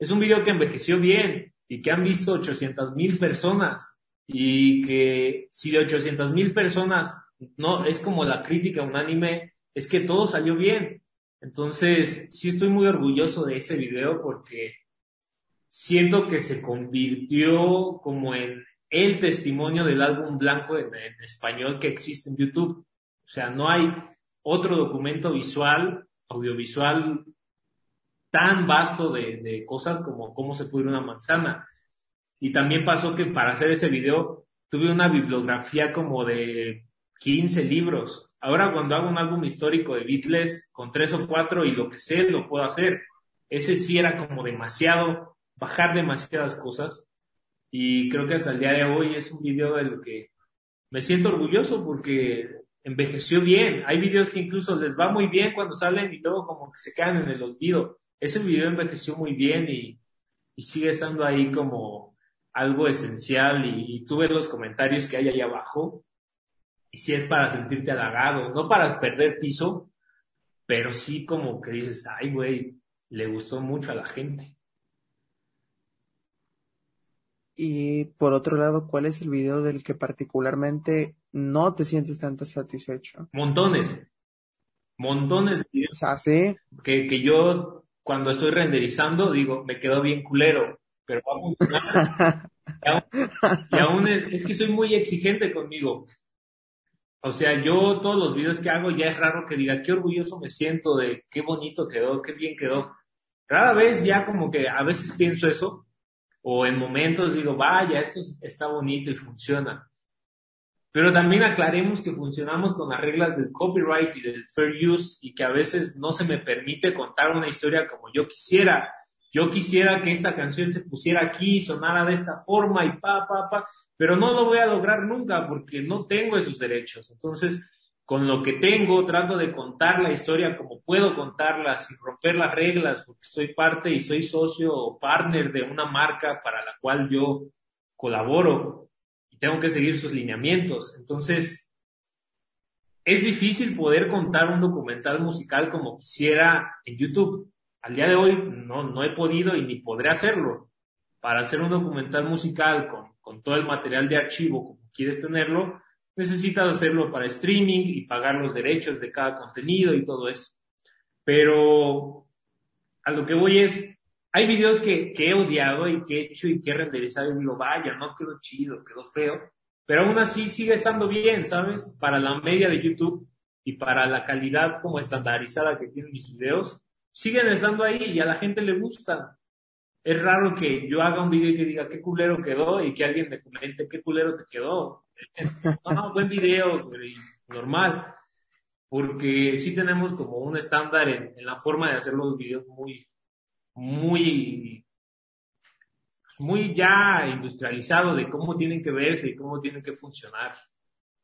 Speaker 1: es un video que envejeció bien y que han visto 800 mil personas y que si de 800 mil personas no es como la crítica unánime, es que todo salió bien. Entonces, sí estoy muy orgulloso de ese video porque siento que se convirtió como en el testimonio del álbum blanco en, en español que existe en YouTube. O sea, no hay otro documento visual, audiovisual tan vasto de, cosas como cómo se pudre una manzana. Y también pasó que para hacer ese video tuve una bibliografía como de 15 libros. Ahora cuando hago un álbum histórico de Beatles con tres o cuatro y lo que sé lo puedo hacer. Ese sí era como demasiado, bajar demasiadas cosas. Y creo que hasta el día de hoy es un video de lo que me siento orgulloso porque envejeció bien. Hay videos que incluso les va muy bien cuando salen y luego como que se quedan en el olvido ese video envejeció muy bien y, sigue estando ahí como algo esencial y, tú ves los comentarios que hay ahí abajo y si es para sentirte halagado, no para perder piso, pero sí como que dices, ay güey, le gustó mucho a la gente.
Speaker 2: Y por otro lado, ¿cuál es el video del que particularmente no te sientes tanto satisfecho?
Speaker 1: Montones. Montones de videos.
Speaker 2: ¿Ah, sí?
Speaker 1: Que, que yo cuando estoy renderizando, digo, me quedó bien culero, pero vamos. y aún, es, que soy muy exigente conmigo. O sea, yo todos los videos que hago ya es raro que diga qué orgulloso me siento de qué bonito quedó, qué bien quedó. Rara vez ya como que a veces pienso eso, o en momentos digo, vaya, esto está bonito y funciona. Pero también aclaremos que funcionamos con las reglas del copyright y del fair use y que a veces no se me permite contar una historia como yo quisiera. Yo quisiera que esta canción se pusiera aquí, sonara de esta forma y pa, pa, pa, pero no lo voy a lograr nunca porque no tengo esos derechos. Entonces, con lo que tengo, trato de contar la historia como puedo contarla sin romper las reglas porque soy parte y soy socio o partner de una marca para la cual yo colaboro tengo que seguir sus lineamientos. Entonces, es difícil poder contar un documental musical como quisiera en YouTube. Al día de hoy no, no he podido y ni podré hacerlo. Para hacer un documental musical con, con todo el material de archivo como quieres tenerlo, necesitas hacerlo para streaming y pagar los derechos de cada contenido y todo eso. Pero a lo que voy es, hay videos que, que, he odiado y que he hecho y que he renderizado y digo, vaya, no quedó chido, quedó feo, pero aún así sigue estando bien, ¿sabes? Para la media de YouTube y para la calidad como estandarizada que tienen mis videos, siguen estando ahí y a la gente le gusta. Es raro que yo haga un video y que diga qué culero quedó y que alguien me comente qué culero te quedó. No, buen video, normal. Porque sí tenemos como un estándar en, en la forma de hacer los videos muy, muy, muy ya industrializado de cómo tienen que verse y cómo tienen que funcionar.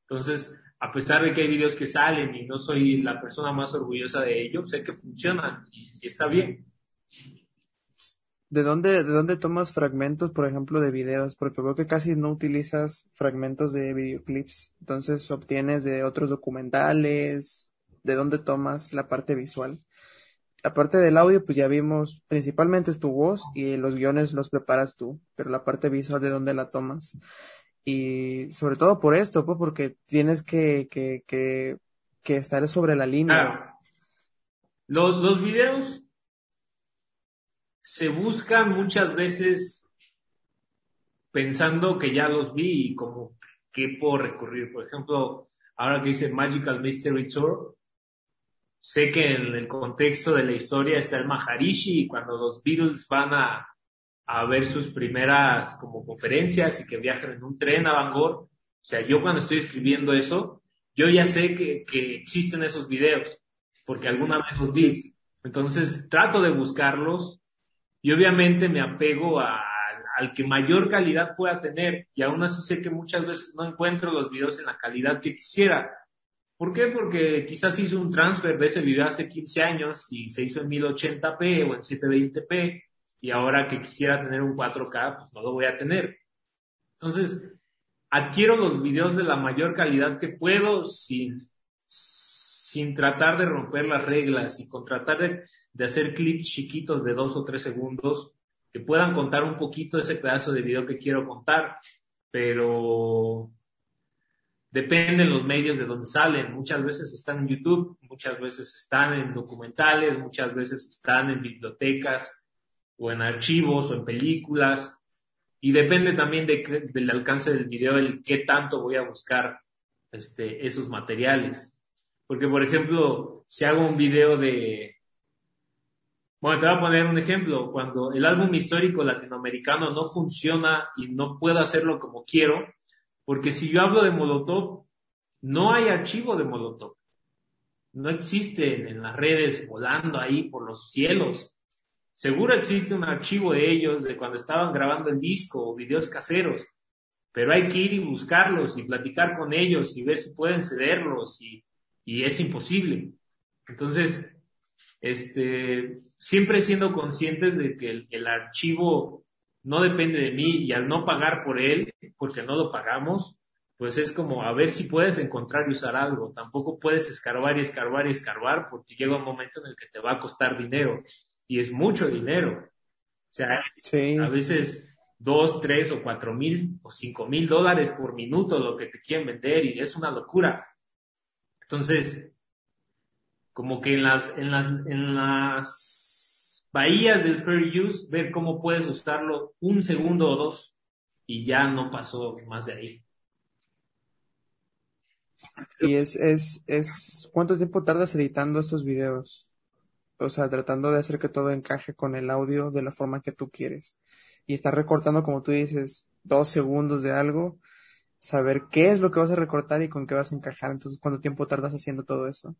Speaker 1: Entonces, a pesar de que hay videos que salen y no soy la persona más orgullosa de ellos, sé que funcionan y, está bien.
Speaker 2: ¿De dónde, ¿De dónde tomas fragmentos, por ejemplo, de videos? Porque veo que casi no utilizas fragmentos de videoclips. Entonces, obtienes de otros documentales. ¿De dónde tomas la parte visual? La parte del audio, pues ya vimos, principalmente es tu voz y los guiones los preparas tú, pero la parte visual de dónde la tomas. Y sobre todo por esto, pues porque tienes que, estar sobre la línea.
Speaker 1: Los, los videos se buscan muchas veces pensando que ya los vi y como qué puedo recurrir. Por ejemplo, ahora que dice Magical Mystery Tour, sé que en el contexto de la historia está el Maharishi y cuando los Beatles van a, a ver sus primeras como conferencias y que viajan en un tren a Bangor, o sea, yo cuando estoy escribiendo eso, yo ya sé que, que existen esos videos, porque alguna vez los vi. Entonces trato de buscarlos y obviamente me apego a, al que mayor calidad pueda tener y aún así sé que muchas veces no encuentro los videos en la calidad que quisiera. ¿Por qué? Porque quizás hice un transfer de ese video hace 15 años y se hizo en 1080p o en 720p y ahora que quisiera tener un 4K, pues no lo voy a tener. Entonces, adquiero los videos de la mayor calidad que puedo sin, sin tratar de romper las reglas y con tratar de, de hacer clips chiquitos de dos o tres segundos que puedan contar un poquito ese pedazo de video que quiero contar, pero dependen los medios de donde salen. Muchas veces están en YouTube, muchas veces están en documentales, muchas veces están en bibliotecas o en archivos o en películas. Y depende también de, del alcance del video, el qué tanto voy a buscar este, esos materiales. Porque, por ejemplo, si hago un video de, bueno, te voy a poner un ejemplo. Cuando el álbum histórico latinoamericano no funciona y no puedo hacerlo como quiero, porque si yo hablo de Molotov, no hay archivo de Molotov. No existe en las redes volando ahí por los cielos. Seguro existe un archivo de ellos de cuando estaban grabando el disco o videos caseros, pero hay que ir y buscarlos y platicar con ellos y ver si pueden cederlos y, y es imposible. Entonces, este, siempre siendo conscientes de que el, archivo no depende de mí y al no pagar por él, porque no lo pagamos, pues es como a ver si puedes encontrar y usar algo. Tampoco puedes escarbar y escarbar y escarbar porque llega un momento en el que te va a costar dinero y es mucho dinero. O sea, a veces dos, tres o cuatro mil o cinco mil dólares por minuto lo que te quieren vender y es una locura. Entonces, como que en las, en las, en las bahías del fair use, ver cómo puedes usarlo un segundo o dos y ya no pasó más de ahí.
Speaker 2: Y es, es, es, ¿cuánto tiempo tardas editando estos videos? O sea, tratando de hacer que todo encaje con el audio de la forma que tú quieres. Y estar recortando, como tú dices, dos segundos de algo, saber qué es lo que vas a recortar y con qué vas a encajar. Entonces, ¿cuánto tiempo tardas haciendo todo eso?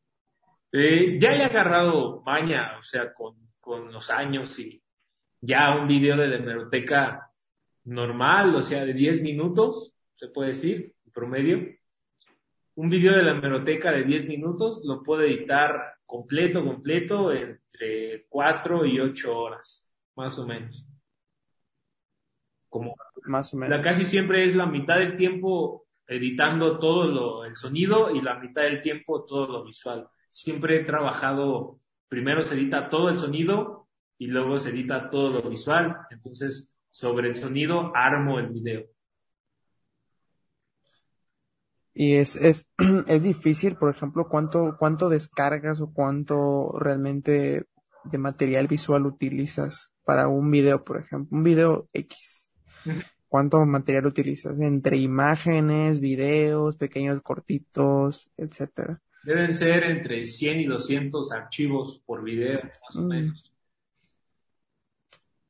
Speaker 1: Eh, ya he agarrado maña, o sea, con, con los años y ya un video de la hemeroteca normal, o sea, de 10 minutos, se puede decir, en promedio. Un video de la hemeroteca de 10 minutos lo puedo editar completo, completo, entre 4 y 8 horas, más o menos. Como
Speaker 2: más o menos.
Speaker 1: La casi siempre es la mitad del tiempo editando todo lo, el sonido y la mitad del tiempo todo lo visual siempre he trabajado, primero se edita todo el sonido y luego se edita todo lo visual. Entonces, sobre el sonido armo el video.
Speaker 2: Y es, es, es difícil, por ejemplo, cuánto, cuánto descargas o cuánto realmente de material visual utilizas para un video, por ejemplo, un video X. ¿Cuánto material utilizas? Entre imágenes, videos, pequeños cortitos, etcétera.
Speaker 1: Deben ser entre 100 y 200 archivos por video, más o mm. menos.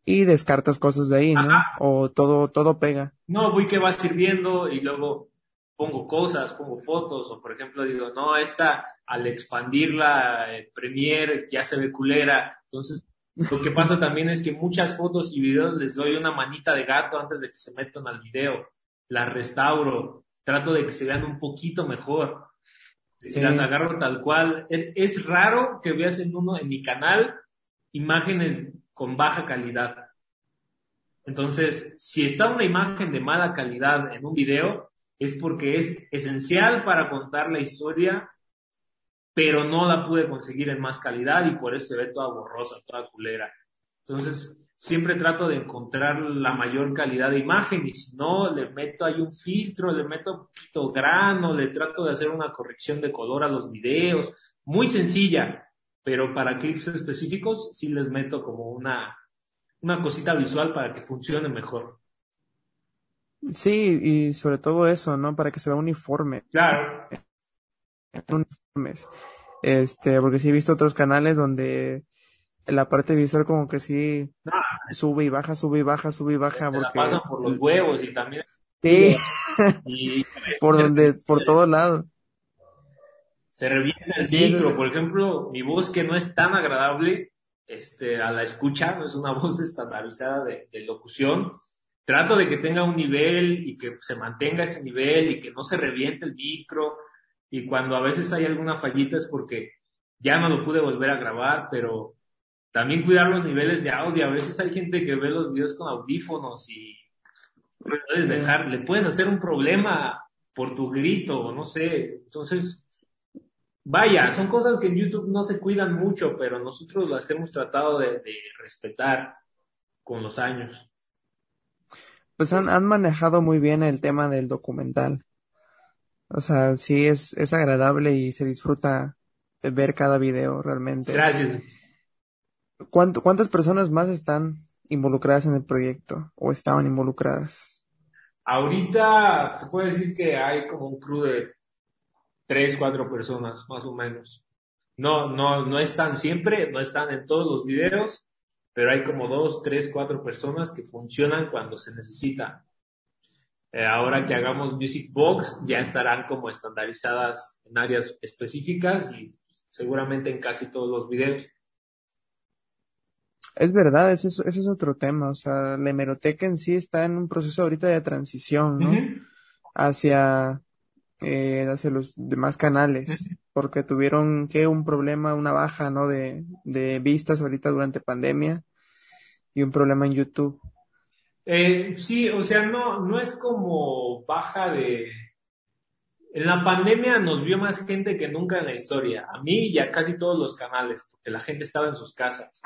Speaker 2: Y descartas cosas de ahí, ¿no? O todo, todo pega.
Speaker 1: No, voy que va sirviendo y luego pongo cosas, pongo fotos, o por ejemplo digo, no, esta al expandirla eh, Premiere ya se ve culera. Entonces, lo que pasa también es que muchas fotos y videos les doy una manita de gato antes de que se metan al video. Las restauro, trato de que se vean un poquito mejor. Si las agarro tal cual. Es, raro que veas en uno, en mi canal, imágenes con baja calidad. Entonces, si está una imagen de mala calidad en un video, es porque es esencial para contar la historia, pero no la pude conseguir en más calidad y por eso se ve toda borrosa, toda culera. Entonces, siempre trato de encontrar la mayor calidad de imagen y si no, le meto ahí un filtro, le meto un poquito grano, le trato de hacer una corrección de color a los videos, muy sencilla, pero para clips específicos sí les meto como una, una cosita visual para que funcione mejor.
Speaker 2: Sí, y sobre todo eso, ¿no? Para que se vea uniforme.
Speaker 1: Claro.
Speaker 2: Uniformes. Este, porque sí he visto otros canales donde la parte visual como que sí sube y baja, sube y baja, sube y baja.
Speaker 1: Porque... La pasan por los huevos y también.
Speaker 2: Sí. por donde, por todo lado.
Speaker 1: Se revienta el micro, por ejemplo, mi voz que no es tan agradable, este, a la escucha, no es una voz estandarizada de, de locución. Trato de que tenga un nivel y que se mantenga ese nivel y que no se reviente el micro. Y cuando a veces hay alguna fallita es porque ya no lo pude volver a grabar, pero también cuidar los niveles de audio. A veces hay gente que ve los videos con audífonos y puedes dejar, le puedes hacer un problema por tu grito, no sé. Entonces, vaya, son cosas que en YouTube no se cuidan mucho, pero nosotros las hemos tratado de, respetar con los años.
Speaker 2: Pues han, han, manejado muy bien el tema del documental. O sea, sí es, es agradable y se disfruta ver cada video realmente.
Speaker 1: Gracias.
Speaker 2: ¿Cuántas personas más están involucradas en el proyecto o estaban involucradas?
Speaker 1: Ahorita se puede decir que hay como un crew de tres, cuatro personas, más o menos. No, no, no están siempre, no están en todos los videos, pero hay como dos, tres, cuatro personas que funcionan cuando se necesita. Eh, ahora que hagamos Music Box, ya estarán como estandarizadas en áreas específicas y seguramente en casi todos los videos.
Speaker 2: Es verdad, ese es, ese es otro tema. O sea, la hemeroteca en sí está en un proceso ahorita de transición, ¿no? Hacia, eh, hacia los demás canales, porque tuvieron que un problema, una baja, ¿no? De, de vistas ahorita durante pandemia y un problema en YouTube.
Speaker 1: Eh, sí, o sea, no, no es como baja de... En la pandemia nos vio más gente que nunca en la historia. A mí y a casi todos los canales, porque la gente estaba en sus casas.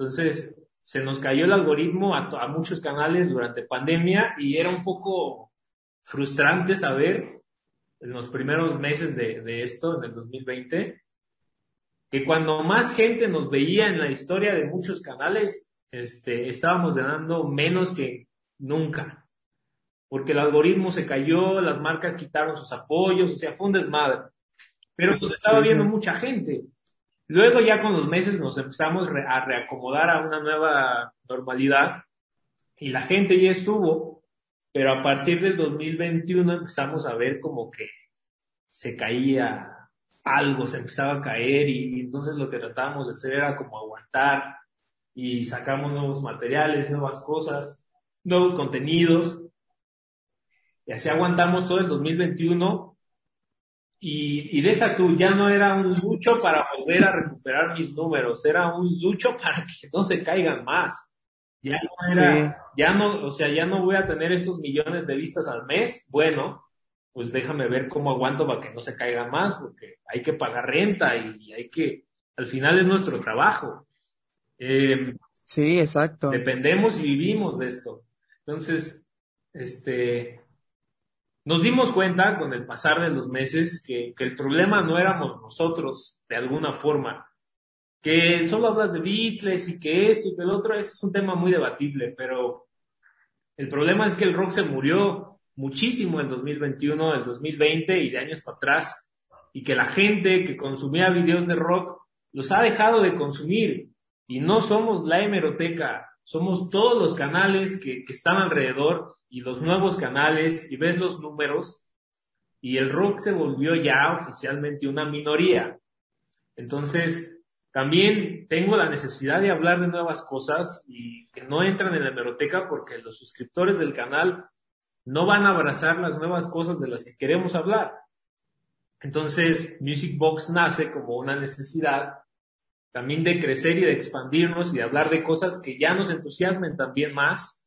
Speaker 1: Entonces, se nos cayó el algoritmo a, muchos canales durante pandemia y era un poco frustrante saber en los primeros meses de, esto, en el 2020, que cuando más gente nos veía en la historia de muchos canales, este, estábamos ganando menos que nunca. Porque el algoritmo se cayó, las marcas quitaron sus apoyos, o sea, fue un desmadre. Pero pues estaba viendo mucha gente. Luego ya con los meses nos empezamos a reacomodar a una nueva normalidad y la gente ya estuvo, pero a partir del 2021 empezamos a ver como que se caía algo, se empezaba a caer y, entonces lo que tratábamos de hacer era como aguantar y sacamos nuevos materiales, nuevas cosas, nuevos contenidos. Y así aguantamos todo el 2021 y, y, deja tú, ya no era un lucho para volver a recuperar mis números, era un lucho para que no se caigan más. Ya no era, ya no, o sea, ya no voy a tener estos millones de vistas al mes. Bueno, pues déjame ver cómo aguanto para que no se caiga más, porque hay que pagar renta y, hay que, al final es nuestro trabajo.
Speaker 2: Eh, sí, exacto.
Speaker 1: Dependemos y vivimos de esto. Entonces, este, nos dimos cuenta con el pasar de los meses que, el problema no éramos nosotros de alguna forma, que solo hablas de Beatles y que esto y que el otro, ese es un tema muy debatible, pero el problema es que el rock se murió muchísimo en 2021, en 2020 y de años para atrás, y que la gente que consumía videos de rock los ha dejado de consumir, y no somos la hemeroteca, somos todos los canales que, están alrededor y los nuevos canales y ves los números y el rock se volvió ya oficialmente una minoría. Entonces, también tengo la necesidad de hablar de nuevas cosas y que no entran en la hemeroteca porque los suscriptores del canal no van a abrazar las nuevas cosas de las que queremos hablar. Entonces, Music Box nace como una necesidad también de crecer y de expandirnos y de hablar de cosas que ya nos entusiasmen también más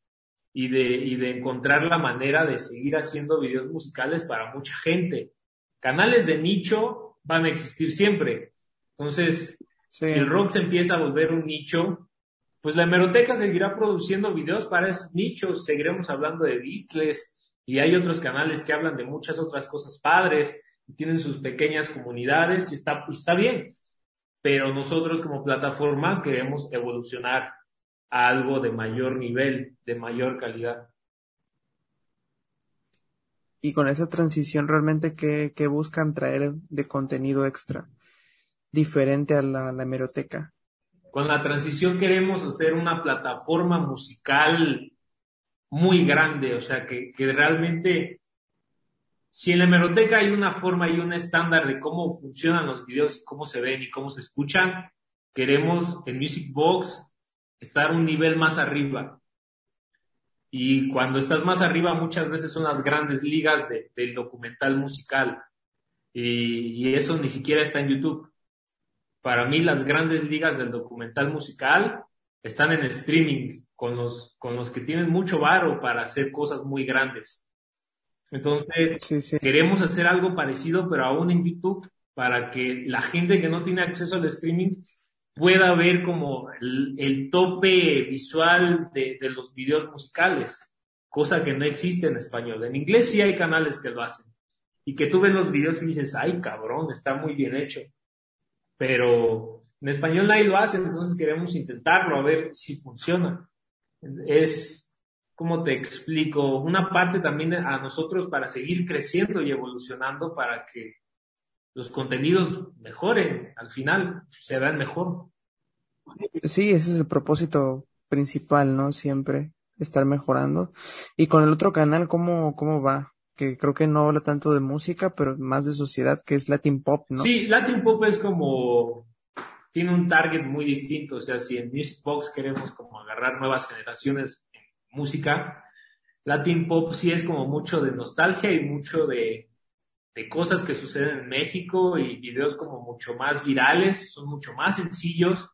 Speaker 1: y de, y de encontrar la manera de seguir haciendo videos musicales para mucha gente. Canales de nicho van a existir siempre. Entonces, si el rock se empieza a volver un nicho, pues la hemeroteca seguirá produciendo videos para esos nichos, seguiremos hablando de Beatles y hay otros canales que hablan de muchas otras cosas padres y tienen sus pequeñas comunidades y está, y está bien. Pero nosotros como plataforma queremos evolucionar a algo de mayor nivel, de mayor calidad.
Speaker 2: Y con esa transición realmente, ¿qué, qué buscan traer de contenido extra? Diferente a la, la hemeroteca.
Speaker 1: Con la transición queremos hacer una plataforma musical muy grande, o sea, que, que realmente si en la hemeroteca hay una forma y un estándar de cómo funcionan los videos, cómo se ven y cómo se escuchan, queremos en Music Box estar un nivel más arriba. Y cuando estás más arriba, muchas veces son las grandes ligas del documental musical. Y, y, eso ni siquiera está en YouTube. Para mí, las grandes ligas del documental musical están en streaming, con los, con los que tienen mucho varo para hacer cosas muy grandes. Entonces, queremos hacer algo parecido, pero aún en YouTube, para que la gente que no tiene acceso al streaming pueda ver como el, tope visual de, de, los videos musicales, cosa que no existe en español. En inglés sí hay canales que lo hacen. Y que tú ves los videos y dices, ay cabrón, está muy bien hecho. Pero en español nadie lo hace, entonces queremos intentarlo a ver si funciona. Es, ¿cómo te explico? Una parte también a nosotros para seguir creciendo y evolucionando para que los contenidos mejoren, al final se vean mejor.
Speaker 2: Sí, ese es el propósito principal, ¿no? Siempre estar mejorando. Y con el otro canal, ¿cómo, cómo va? Que creo que no habla tanto de música, pero más de sociedad, que es Latin Pop, ¿no?
Speaker 1: Sí, Latin Pop es como, tiene un target muy distinto, o sea, si en Music Box queremos como agarrar nuevas generaciones música. Latin pop sí es como mucho de nostalgia y mucho de, de cosas que suceden en México y videos como mucho más virales, son mucho más sencillos.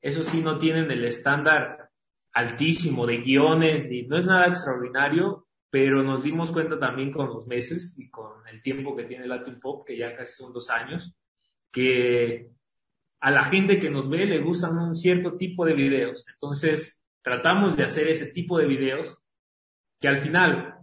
Speaker 1: Eso sí, no tienen el estándar altísimo de guiones, ni, no es nada extraordinario, pero nos dimos cuenta también con los meses y con el tiempo que tiene Latin Pop, que ya casi son dos años, que a la gente que nos ve le gustan un cierto tipo de videos. Entonces, tratamos de hacer ese tipo de videos que al final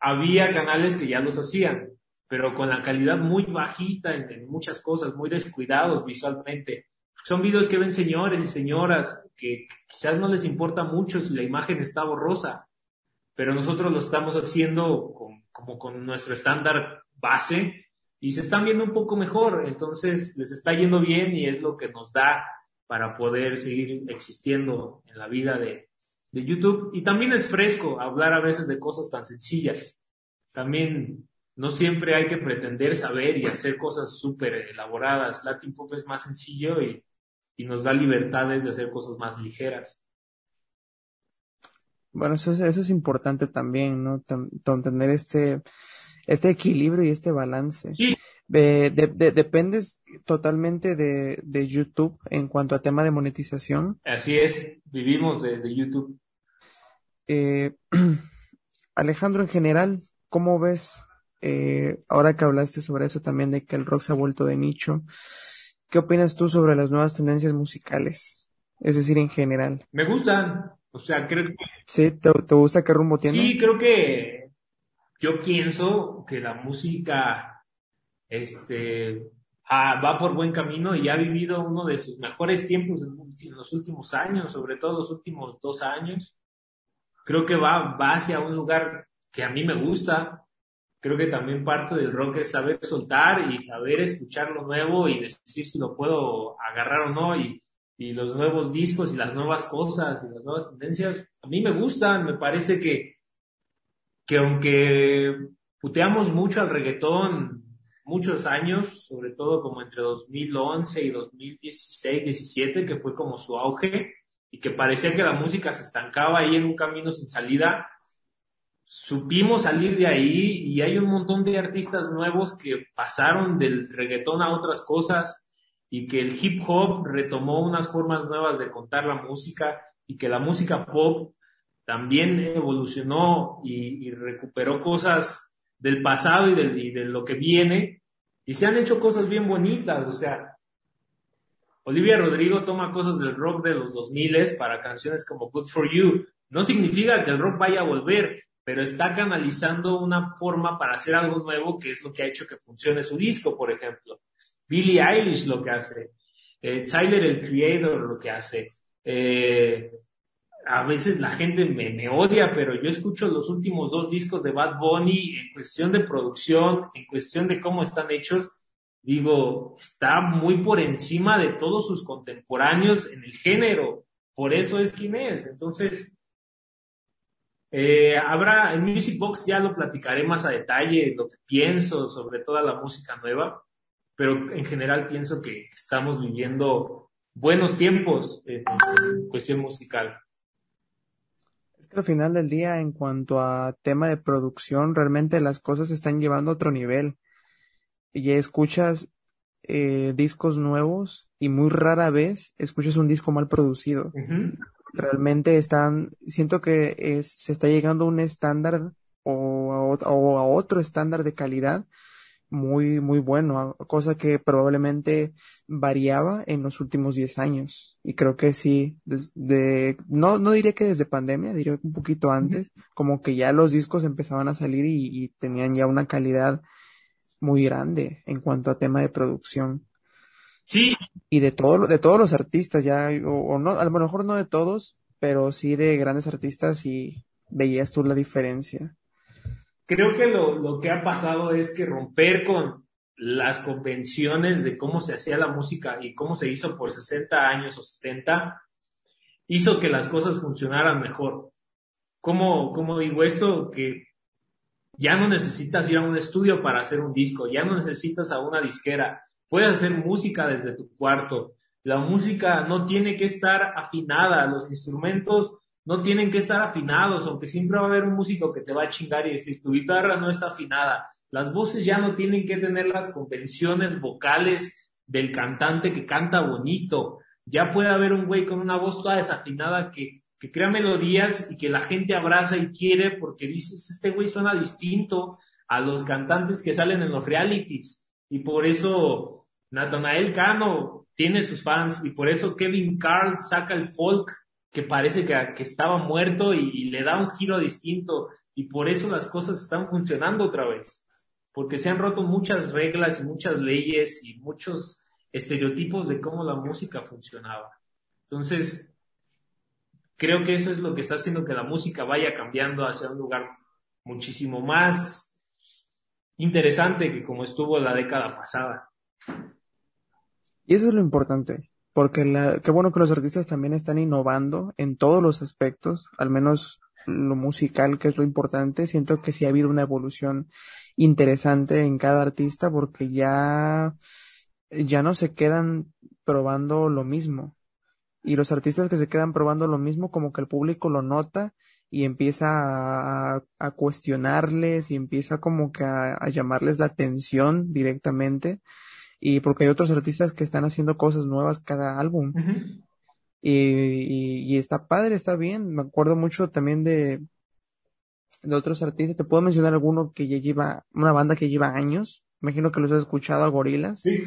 Speaker 1: había canales que ya los hacían, pero con la calidad muy bajita en, muchas cosas, muy descuidados visualmente. Son videos que ven señores y señoras que quizás no les importa mucho si la imagen está borrosa, pero nosotros lo estamos haciendo como con nuestro estándar base y se están viendo un poco mejor, entonces les está yendo bien y es lo que nos da para poder seguir existiendo en la vida de, de YouTube. Y también es fresco hablar a veces de cosas tan sencillas. También no siempre hay que pretender saber y hacer cosas súper elaboradas. Latin Pop es más sencillo y, y, nos da libertades de hacer cosas más ligeras.
Speaker 2: Bueno, eso es, eso es importante también, ¿no? tener este, este equilibrio y este balance.
Speaker 1: Sí,
Speaker 2: de, de, dependes totalmente de, de, YouTube en cuanto a tema de monetización.
Speaker 1: Así es, vivimos de, de YouTube.
Speaker 2: Eh, Alejandro, en general, ¿cómo ves, eh, ahora que hablaste sobre eso también, de que el rock se ha vuelto de nicho, ¿qué opinas tú sobre las nuevas tendencias musicales? Es decir, en general.
Speaker 1: Me gustan, o sea, creo que...
Speaker 2: Sí, ¿te, te gusta qué rumbo tiene?
Speaker 1: Sí, creo que yo pienso que la música este, ah, va por buen camino y ha vivido uno de sus mejores tiempos en, los últimos años, sobre todo los últimos dos años. Creo que va, va hacia un lugar que a mí me gusta. Creo que también parte del rock es saber soltar y saber escuchar lo nuevo y decir si lo puedo agarrar o no y, y los nuevos discos y las nuevas cosas y las nuevas tendencias. A mí me gustan, me parece que, que aunque puteamos mucho al reggaetón muchos años, sobre todo como entre 2011 y 2016, 17, que fue como su auge y que parecía que la música se estancaba ahí en un camino sin salida. Supimos salir de ahí y hay un montón de artistas nuevos que pasaron del reggaetón a otras cosas y que el hip hop retomó unas formas nuevas de contar la música y que la música pop también evolucionó y, y recuperó cosas del pasado y de, lo que viene, y se han hecho cosas bien bonitas, o sea, Olivia Rodrigo toma cosas del rock de los 2000 para canciones como Good For You. No significa que el rock vaya a volver, pero está canalizando una forma para hacer algo nuevo, que es lo que ha hecho que funcione su disco, por ejemplo. Billie Eilish lo que hace, eh, Tyler el Creator lo que hace, eh, a veces la gente me, odia, pero yo escucho los últimos dos discos de Bad Bunny en cuestión de producción, en cuestión de cómo están hechos. Digo, está muy por encima de todos sus contemporáneos en el género. Por eso es quien es. Entonces, eh, habrá, en Music Box ya lo platicaré más a detalle, lo que pienso sobre toda la música nueva, pero en general pienso que estamos viviendo buenos tiempos en cuestión musical.
Speaker 2: Es que al final del día, en cuanto a tema de producción, realmente las cosas se están llevando a otro nivel. Y escuchas eh, discos nuevos y muy rara vez escuchas un disco mal producido. Realmente están, siento que es, se está llegando a un estándar o a otro estándar de calidad muy, muy bueno, cosa que probablemente variaba en los últimos 10 años. Y creo que sí, desde, no, no diría que desde pandemia, diría un poquito antes, como que ya los discos empezaban a salir y, tenían ya una calidad muy grande en cuanto a tema de producción.
Speaker 1: Sí.
Speaker 2: Y de todo, de todos los artistas, ya, o, no, a lo mejor no de todos, pero sí de grandes artistas y veías tú la diferencia
Speaker 1: creo que lo, lo que ha pasado es que romper con las convenciones de cómo se hacía la música y cómo se hizo por 60 años o 70, hizo que las cosas funcionaran mejor. ¿Cómo, cómo digo esto? Que ya no necesitas ir a un estudio para hacer un disco, ya no necesitas a una disquera, puedes hacer música desde tu cuarto. La música no tiene que estar afinada, los instrumentos no tienen que estar afinados, aunque siempre va a haber un músico que te va a chingar y decir, tu guitarra no está afinada. Las voces ya no tienen que tener las convenciones vocales del cantante que canta bonito. Ya puede haber un güey con una voz toda desafinada que, que crea melodías y que la gente abraza y quiere porque dices, este güey suena distinto a los cantantes que salen en los realities. Y por eso Nathanael Cano tiene sus fans y por eso Kevin Carl saca el folk que parece que, estaba muerto y, le da un giro distinto y por eso las cosas están funcionando otra vez, porque se han roto muchas reglas y muchas leyes y muchos estereotipos de cómo la música funcionaba. Entonces, creo que eso es lo que está haciendo que la música vaya cambiando hacia un lugar muchísimo más interesante que como estuvo la década pasada.
Speaker 2: Y eso es lo importante, porque la, qué bueno que los artistas también están innovando en todos los aspectos, al menos lo musical, que es lo importante. Siento que sí ha habido una evolución interesante en cada artista porque ya, ya no se quedan probando lo mismo. Y los artistas que se quedan probando lo mismo, como que el público lo nota y empieza a, cuestionarles y empieza como que a llamarles la atención directamente y porque hay otros artistas que están haciendo cosas nuevas cada álbum. y, y, está padre, está bien. Me acuerdo mucho también de, de otros artistas. Te puedo mencionar alguno que ya lleva, una banda que lleva años. Imagino que los has escuchado a Gorilas.
Speaker 1: Sí.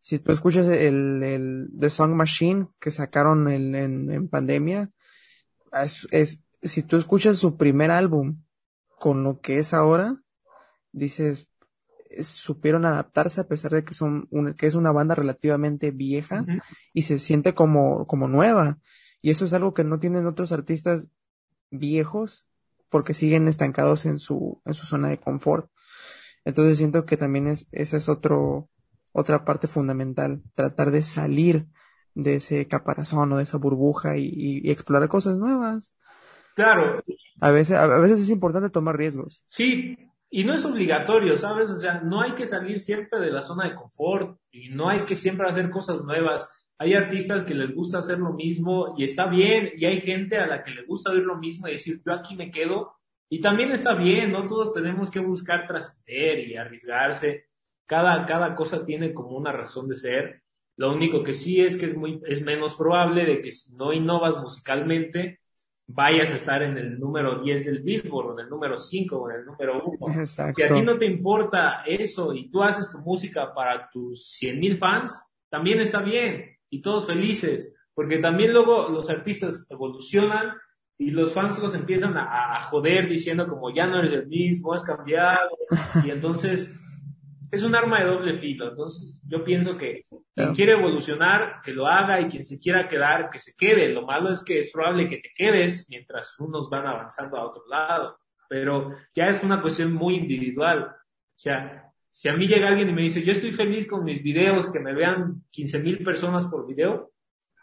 Speaker 2: Si tú escuchas el, el The Song Machine que sacaron en, en, en pandemia, es, es, si tú escuchas su primer álbum con lo que es ahora, dices, supieron adaptarse a pesar de que son que es una banda relativamente vieja y se siente como, como nueva. Y eso es algo que no tienen otros artistas viejos porque siguen estancados en su, en su zona de confort. Entonces siento que también es, esa es otro, otra parte fundamental, tratar de salir de ese caparazón o de esa burbuja y, y, explorar cosas nuevas.
Speaker 1: Claro.
Speaker 2: A veces, a veces es importante tomar riesgos.
Speaker 1: Sí, y no es obligatorio, ¿sabes? O sea, no hay que salir siempre de la zona de confort y no hay que siempre hacer cosas nuevas. Hay artistas que les gusta hacer lo mismo y está bien, y hay gente a la que le gusta oír lo mismo y decir, yo aquí me quedo. Y también está bien, no todos tenemos que buscar trascender y arriesgarse. Cada, cada cosa tiene como una razón de ser. Lo único que sí es que es muy, es menos probable de que si no innovas musicalmente, vayas a estar en el número 10 del Billboard, o en el número 5, o en el número 1. Si a ti no te importa eso y tú haces tu música para tus 100 mil fans, también está bien y todos felices, porque también luego los artistas evolucionan y los fans los empiezan a, a joder diciendo como ya no eres el mismo, has cambiado, y entonces es un arma de doble filo. Entonces, yo pienso que quien quiere evolucionar, que lo haga y quien se quiera quedar, que se quede. Lo malo es que es probable que te quedes mientras unos van avanzando a otro lado. Pero ya es una cuestión muy individual. O sea, si a mí llega alguien y me dice, yo estoy feliz con mis videos, que me vean 15 mil personas por video,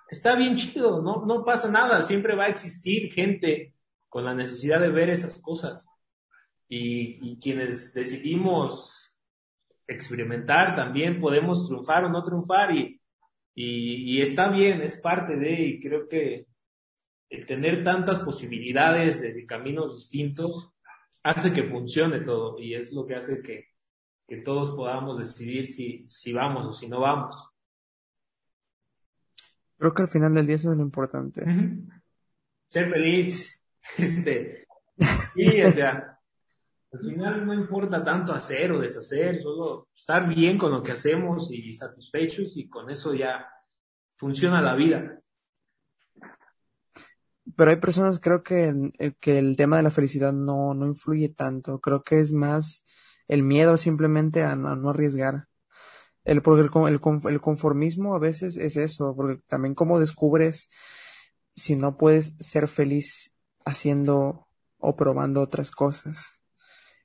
Speaker 1: está bien chido, no, no pasa nada. Siempre va a existir gente con la necesidad de ver esas cosas. Y, y quienes decidimos experimentar también, podemos triunfar o no triunfar y, y, está bien, es parte de, y creo que el tener tantas posibilidades de, caminos distintos hace que funcione todo y es lo que hace que, que todos podamos decidir si, si vamos o si no vamos.
Speaker 2: Creo que al final del día eso es lo importante.
Speaker 1: Ser feliz. Este, sí, o sea, al final no importa tanto hacer o deshacer, solo estar bien con lo que hacemos y satisfechos y con eso ya funciona la vida.
Speaker 2: Pero hay personas, creo que, que el tema de la felicidad no, no influye tanto. Creo que es más el miedo simplemente a no, arriesgar. El, porque el, el, conformismo a veces es eso, porque también cómo descubres si no puedes ser feliz haciendo o probando otras cosas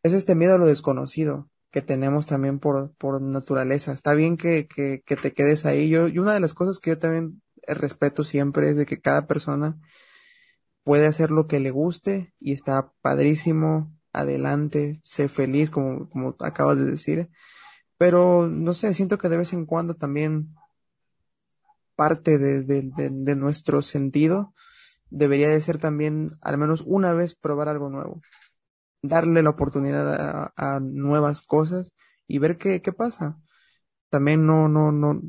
Speaker 2: es este miedo a lo desconocido que tenemos también por, por naturaleza. Está bien que, que, te quedes ahí. Yo, y una de las cosas que yo también respeto siempre es de que cada persona puede hacer lo que le guste y está padrísimo, adelante, sé feliz, como, como acabas de decir. Pero no sé, siento que de vez en cuando también parte de, de, de nuestro sentido debería de ser también al menos una vez probar algo nuevo darle la oportunidad a, nuevas cosas y ver qué, qué pasa. También no, no, no,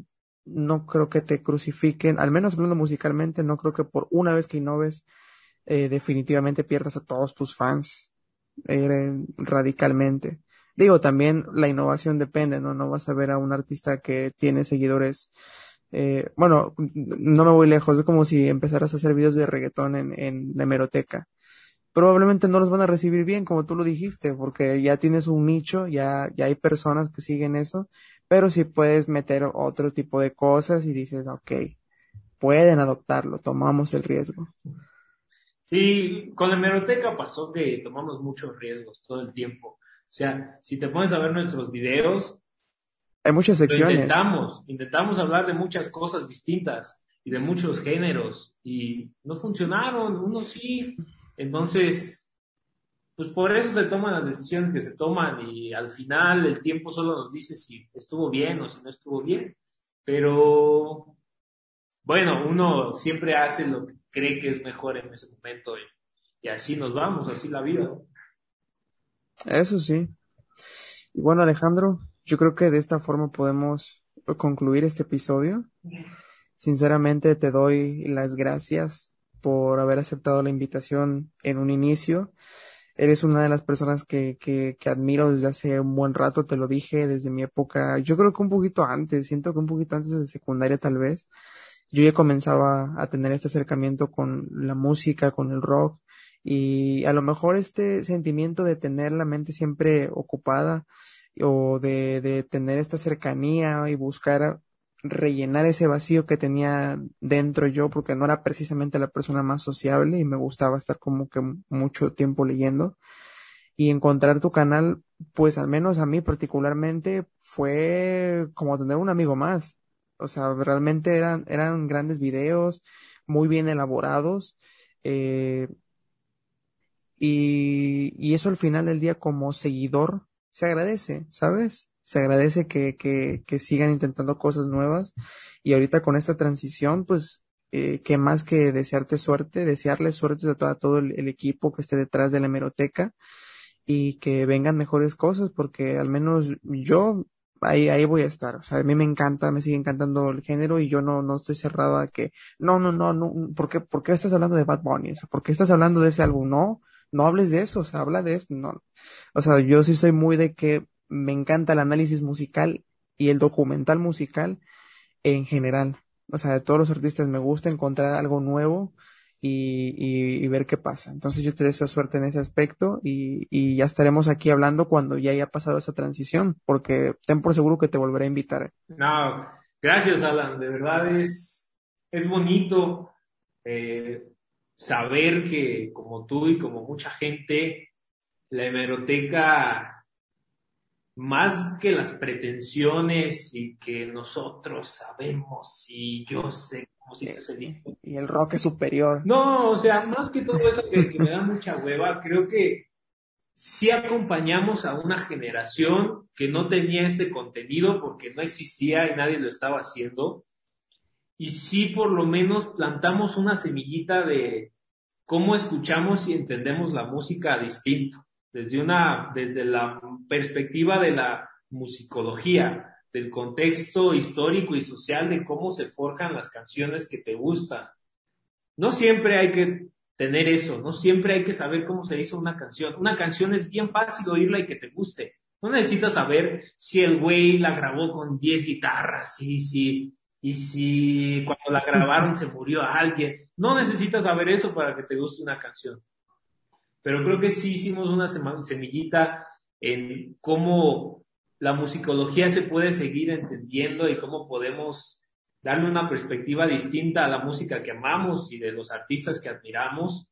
Speaker 2: no creo que te crucifiquen, al menos hablando musicalmente, no creo que por una vez que innoves, eh, definitivamente pierdas a todos tus fans eh, radicalmente. Digo, también la innovación depende, ¿no? No vas a ver a un artista que tiene seguidores. Eh, bueno, no me voy lejos, es como si empezaras a hacer videos de reggaetón en, en la hemeroteca probablemente no los van a recibir bien, como tú lo dijiste, porque ya tienes un nicho, ya, ya hay personas que siguen eso, pero si puedes meter otro tipo de cosas y dices, ok, pueden adoptarlo, tomamos el riesgo.
Speaker 1: Sí, con la hemeroteca pasó que tomamos muchos riesgos todo el tiempo. O sea, si te pones a ver nuestros videos,
Speaker 2: hay muchas secciones.
Speaker 1: Intentamos, intentamos hablar de muchas cosas distintas y de muchos géneros y no funcionaron, unos sí, entonces, pues por eso se toman las decisiones que se toman y al final el tiempo solo nos dice si estuvo bien o si no estuvo bien. Pero, bueno, uno siempre hace lo que cree que es mejor en ese momento y, así nos vamos, así la vida.
Speaker 2: Eso sí. Y bueno, Alejandro, yo creo que de esta forma podemos concluir este episodio. Sinceramente te doy las gracias por haber aceptado la invitación en un inicio. Eres una de las personas que, que, que, admiro desde hace un buen rato, te lo dije, desde mi época, yo creo que un poquito antes, siento que un poquito antes de secundaria tal vez, yo ya comenzaba a tener este acercamiento con la música, con el rock, y a lo mejor este sentimiento de tener la mente siempre ocupada o de, de tener esta cercanía y buscar rellenar ese vacío que tenía dentro yo porque no era precisamente la persona más sociable y me gustaba estar como que mucho tiempo leyendo y encontrar tu canal pues al menos a mí particularmente fue como tener un amigo más. O sea realmente eran eran grandes videos muy bien elaborados eh, y, y eso al final del día como seguidor se agradece sabes se agradece que, que, que sigan intentando cosas nuevas y ahorita con esta transición, pues, eh, que más que desearte suerte, desearle suerte a todo, el, equipo que esté detrás de la hemeroteca y que vengan mejores cosas porque al menos yo ahí, ahí voy a estar. O sea, a mí me encanta, me sigue encantando el género y yo no, no estoy cerrado a que, no, no, no, no, ¿por qué, ¿por qué estás hablando de Bad Bunny? O sea, ¿por qué estás hablando de ese álbum? No, no hables de eso, o sea, habla de esto, no. O sea, yo sí soy muy de que me encanta el análisis musical y el documental musical en general. O sea, de todos los artistas me gusta encontrar algo nuevo y, ver qué pasa. Entonces yo te deseo suerte en ese aspecto y, y, ya estaremos aquí hablando cuando ya haya pasado esa transición, porque ten por seguro que te volveré a invitar.
Speaker 1: No, gracias Alan, de verdad es, es bonito eh, saber que como tú y como mucha gente, la hemeroteca más que las pretensiones y que nosotros sabemos y yo sé cómo se
Speaker 2: Y el rock es superior.
Speaker 1: No, o sea, más que todo eso que, me da mucha hueva, creo que sí acompañamos a una generación que no tenía este contenido porque no existía y nadie lo estaba haciendo. Y sí, por lo menos plantamos una semillita de cómo escuchamos y entendemos la música distinto desde una, desde la perspectiva de la musicología, del contexto histórico y social de cómo se forjan las canciones que te gustan. No siempre hay que tener eso, no siempre hay que saber cómo se hizo una canción. Una canción es bien fácil oírla y que te guste. No necesitas saber si el güey la grabó con 10 guitarras y si, y si cuando la grabaron se murió alguien. No necesitas saber eso para que te guste una canción pero creo que sí hicimos una semillita en cómo la musicología se puede seguir entendiendo y cómo podemos darle una perspectiva distinta a la música que amamos y de los artistas que admiramos.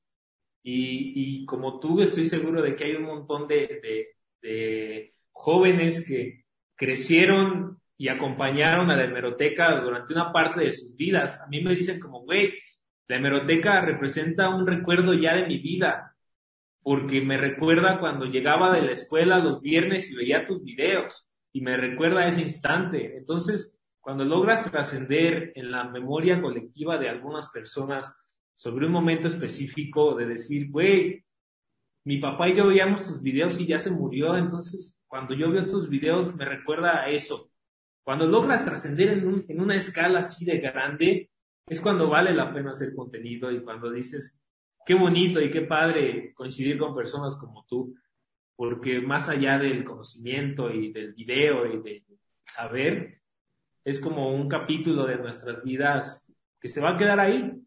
Speaker 1: Y, como tú, estoy seguro de que hay un montón de, jóvenes que crecieron y acompañaron a la hemeroteca durante una parte de sus vidas. A mí me dicen como, güey, la hemeroteca representa un recuerdo ya de mi vida porque me recuerda cuando llegaba de la escuela los viernes y veía tus videos y me recuerda ese instante. Entonces, cuando logras trascender en la memoria colectiva de algunas personas sobre un momento específico de decir, güey, mi papá y yo veíamos tus videos y ya se murió, entonces cuando yo veo tus videos me recuerda a eso. Cuando logras trascender en, en una escala así de grande, es cuando vale la pena hacer contenido y cuando dices, qué bonito y qué padre coincidir con personas como tú, porque más allá del conocimiento y del video y del saber, es como un capítulo de nuestras vidas que se va a quedar ahí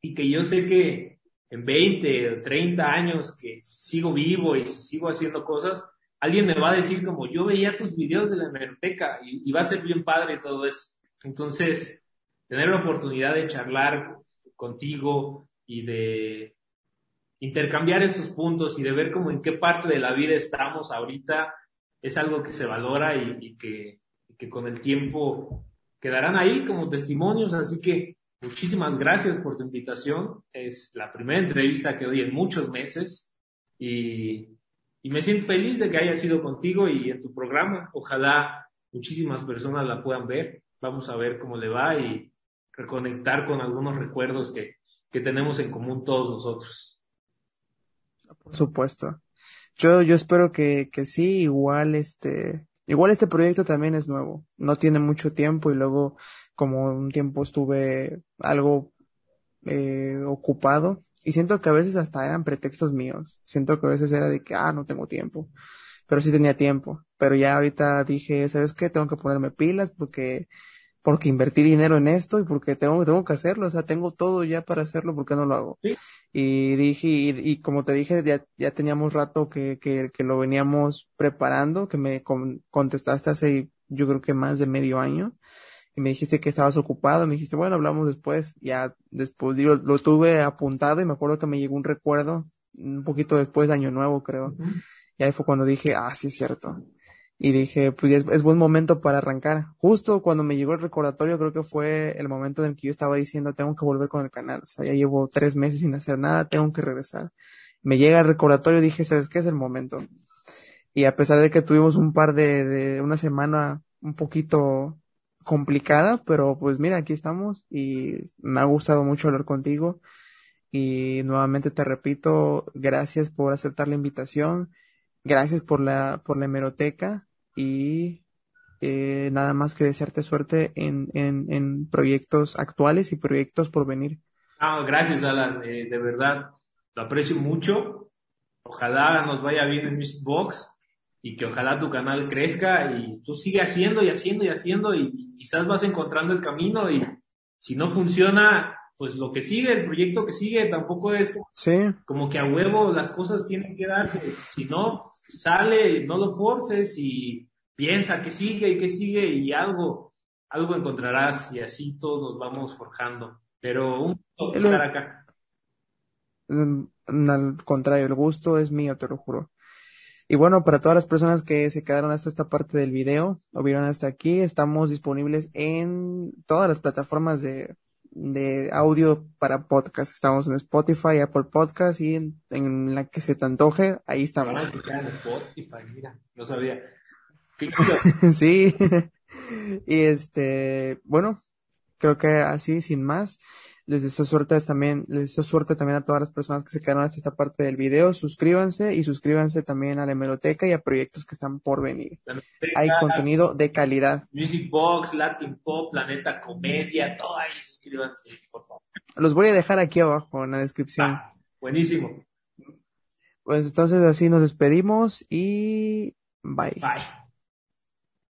Speaker 1: y que yo sé que en 20 o 30 años que sigo vivo y sigo haciendo cosas, alguien me va a decir como yo veía tus videos de la biblioteca y, y va a ser bien padre todo eso. Entonces, tener la oportunidad de charlar contigo y de intercambiar estos puntos y de ver cómo en qué parte de la vida estamos ahorita es algo que se valora y, que, que, con el tiempo quedarán ahí como testimonios. Así que muchísimas gracias por tu invitación. Es la primera entrevista que doy en muchos meses y, y me siento feliz de que haya sido contigo y en tu programa. Ojalá muchísimas personas la puedan ver. Vamos a ver cómo le va y reconectar con algunos recuerdos que, que tenemos en común todos nosotros.
Speaker 2: Por supuesto. Yo, yo espero que, que sí, igual este, igual este proyecto también es nuevo. No tiene mucho tiempo y luego como un tiempo estuve algo eh, ocupado y siento que a veces hasta eran pretextos míos. Siento que a veces era de que, ah, no tengo tiempo. Pero sí tenía tiempo. Pero ya ahorita dije, ¿sabes qué? Tengo que ponerme pilas porque porque invertí dinero en esto y porque tengo, tengo que hacerlo, o sea, tengo todo ya para hacerlo, ¿por qué no lo hago? Y dije, y, como te dije, ya, ya teníamos rato que, que, que lo veníamos preparando, que me contestaste hace, yo creo que más de medio año, y me dijiste que estabas ocupado, me dijiste, bueno, hablamos después, ya después, digo, lo tuve apuntado y me acuerdo que me llegó un recuerdo, un poquito después de Año Nuevo, creo. Y ahí fue cuando dije, ah, sí es cierto y dije, pues es, es, buen momento para arrancar. Justo cuando me llegó el recordatorio, creo que fue el momento en el que yo estaba diciendo, tengo que volver con el canal. O sea, ya llevo tres meses sin hacer nada, tengo que regresar. Me llega el recordatorio, dije, ¿sabes qué es el momento? Y a pesar de que tuvimos un par de, de una semana un poquito complicada, pero pues mira, aquí estamos y me ha gustado mucho hablar contigo. Y nuevamente te repito, gracias por aceptar la invitación Gracias por la, por la hemeroteca y eh, nada más que desearte suerte en, en, en, proyectos actuales y proyectos por venir.
Speaker 1: Ah, gracias, Alan. Eh, de verdad, lo aprecio mucho. Ojalá nos vaya bien en Music Box y que ojalá tu canal crezca y tú sigas haciendo y haciendo y haciendo y, quizás vas encontrando el camino y si no funciona, pues lo que sigue, el proyecto que sigue, tampoco es como que a huevo las cosas tienen que darse. Si no, sale, no lo forces y piensa que sigue y que sigue y algo, algo encontrarás y así todos vamos forjando. Pero un gusto estar acá.
Speaker 2: Al contrario, el gusto es mío, te lo juro. Y bueno, para todas las personas que se quedaron hasta esta parte del video o vieron hasta aquí, estamos disponibles en todas las plataformas de, de audio para podcast. Estamos en Spotify, Apple Podcast y en, la que se te antoje, ahí estamos.
Speaker 1: en Spotify, mira, no sabía.
Speaker 2: sí. y este, bueno, creo que así, sin más. Les deseo suerte también, les deseo suerte también a todas las personas que se quedaron hasta esta parte del video. Suscríbanse y suscríbanse también a la hemeroteca y a proyectos que están por venir. Hay contenido de calidad.
Speaker 1: Music Box, Latin Pop, Planeta Comedia, todo ahí, suscríbanse, por favor.
Speaker 2: Los voy a dejar aquí abajo en la descripción.
Speaker 1: Ah, buenísimo.
Speaker 2: Pues entonces así nos despedimos y bye.
Speaker 1: Bye.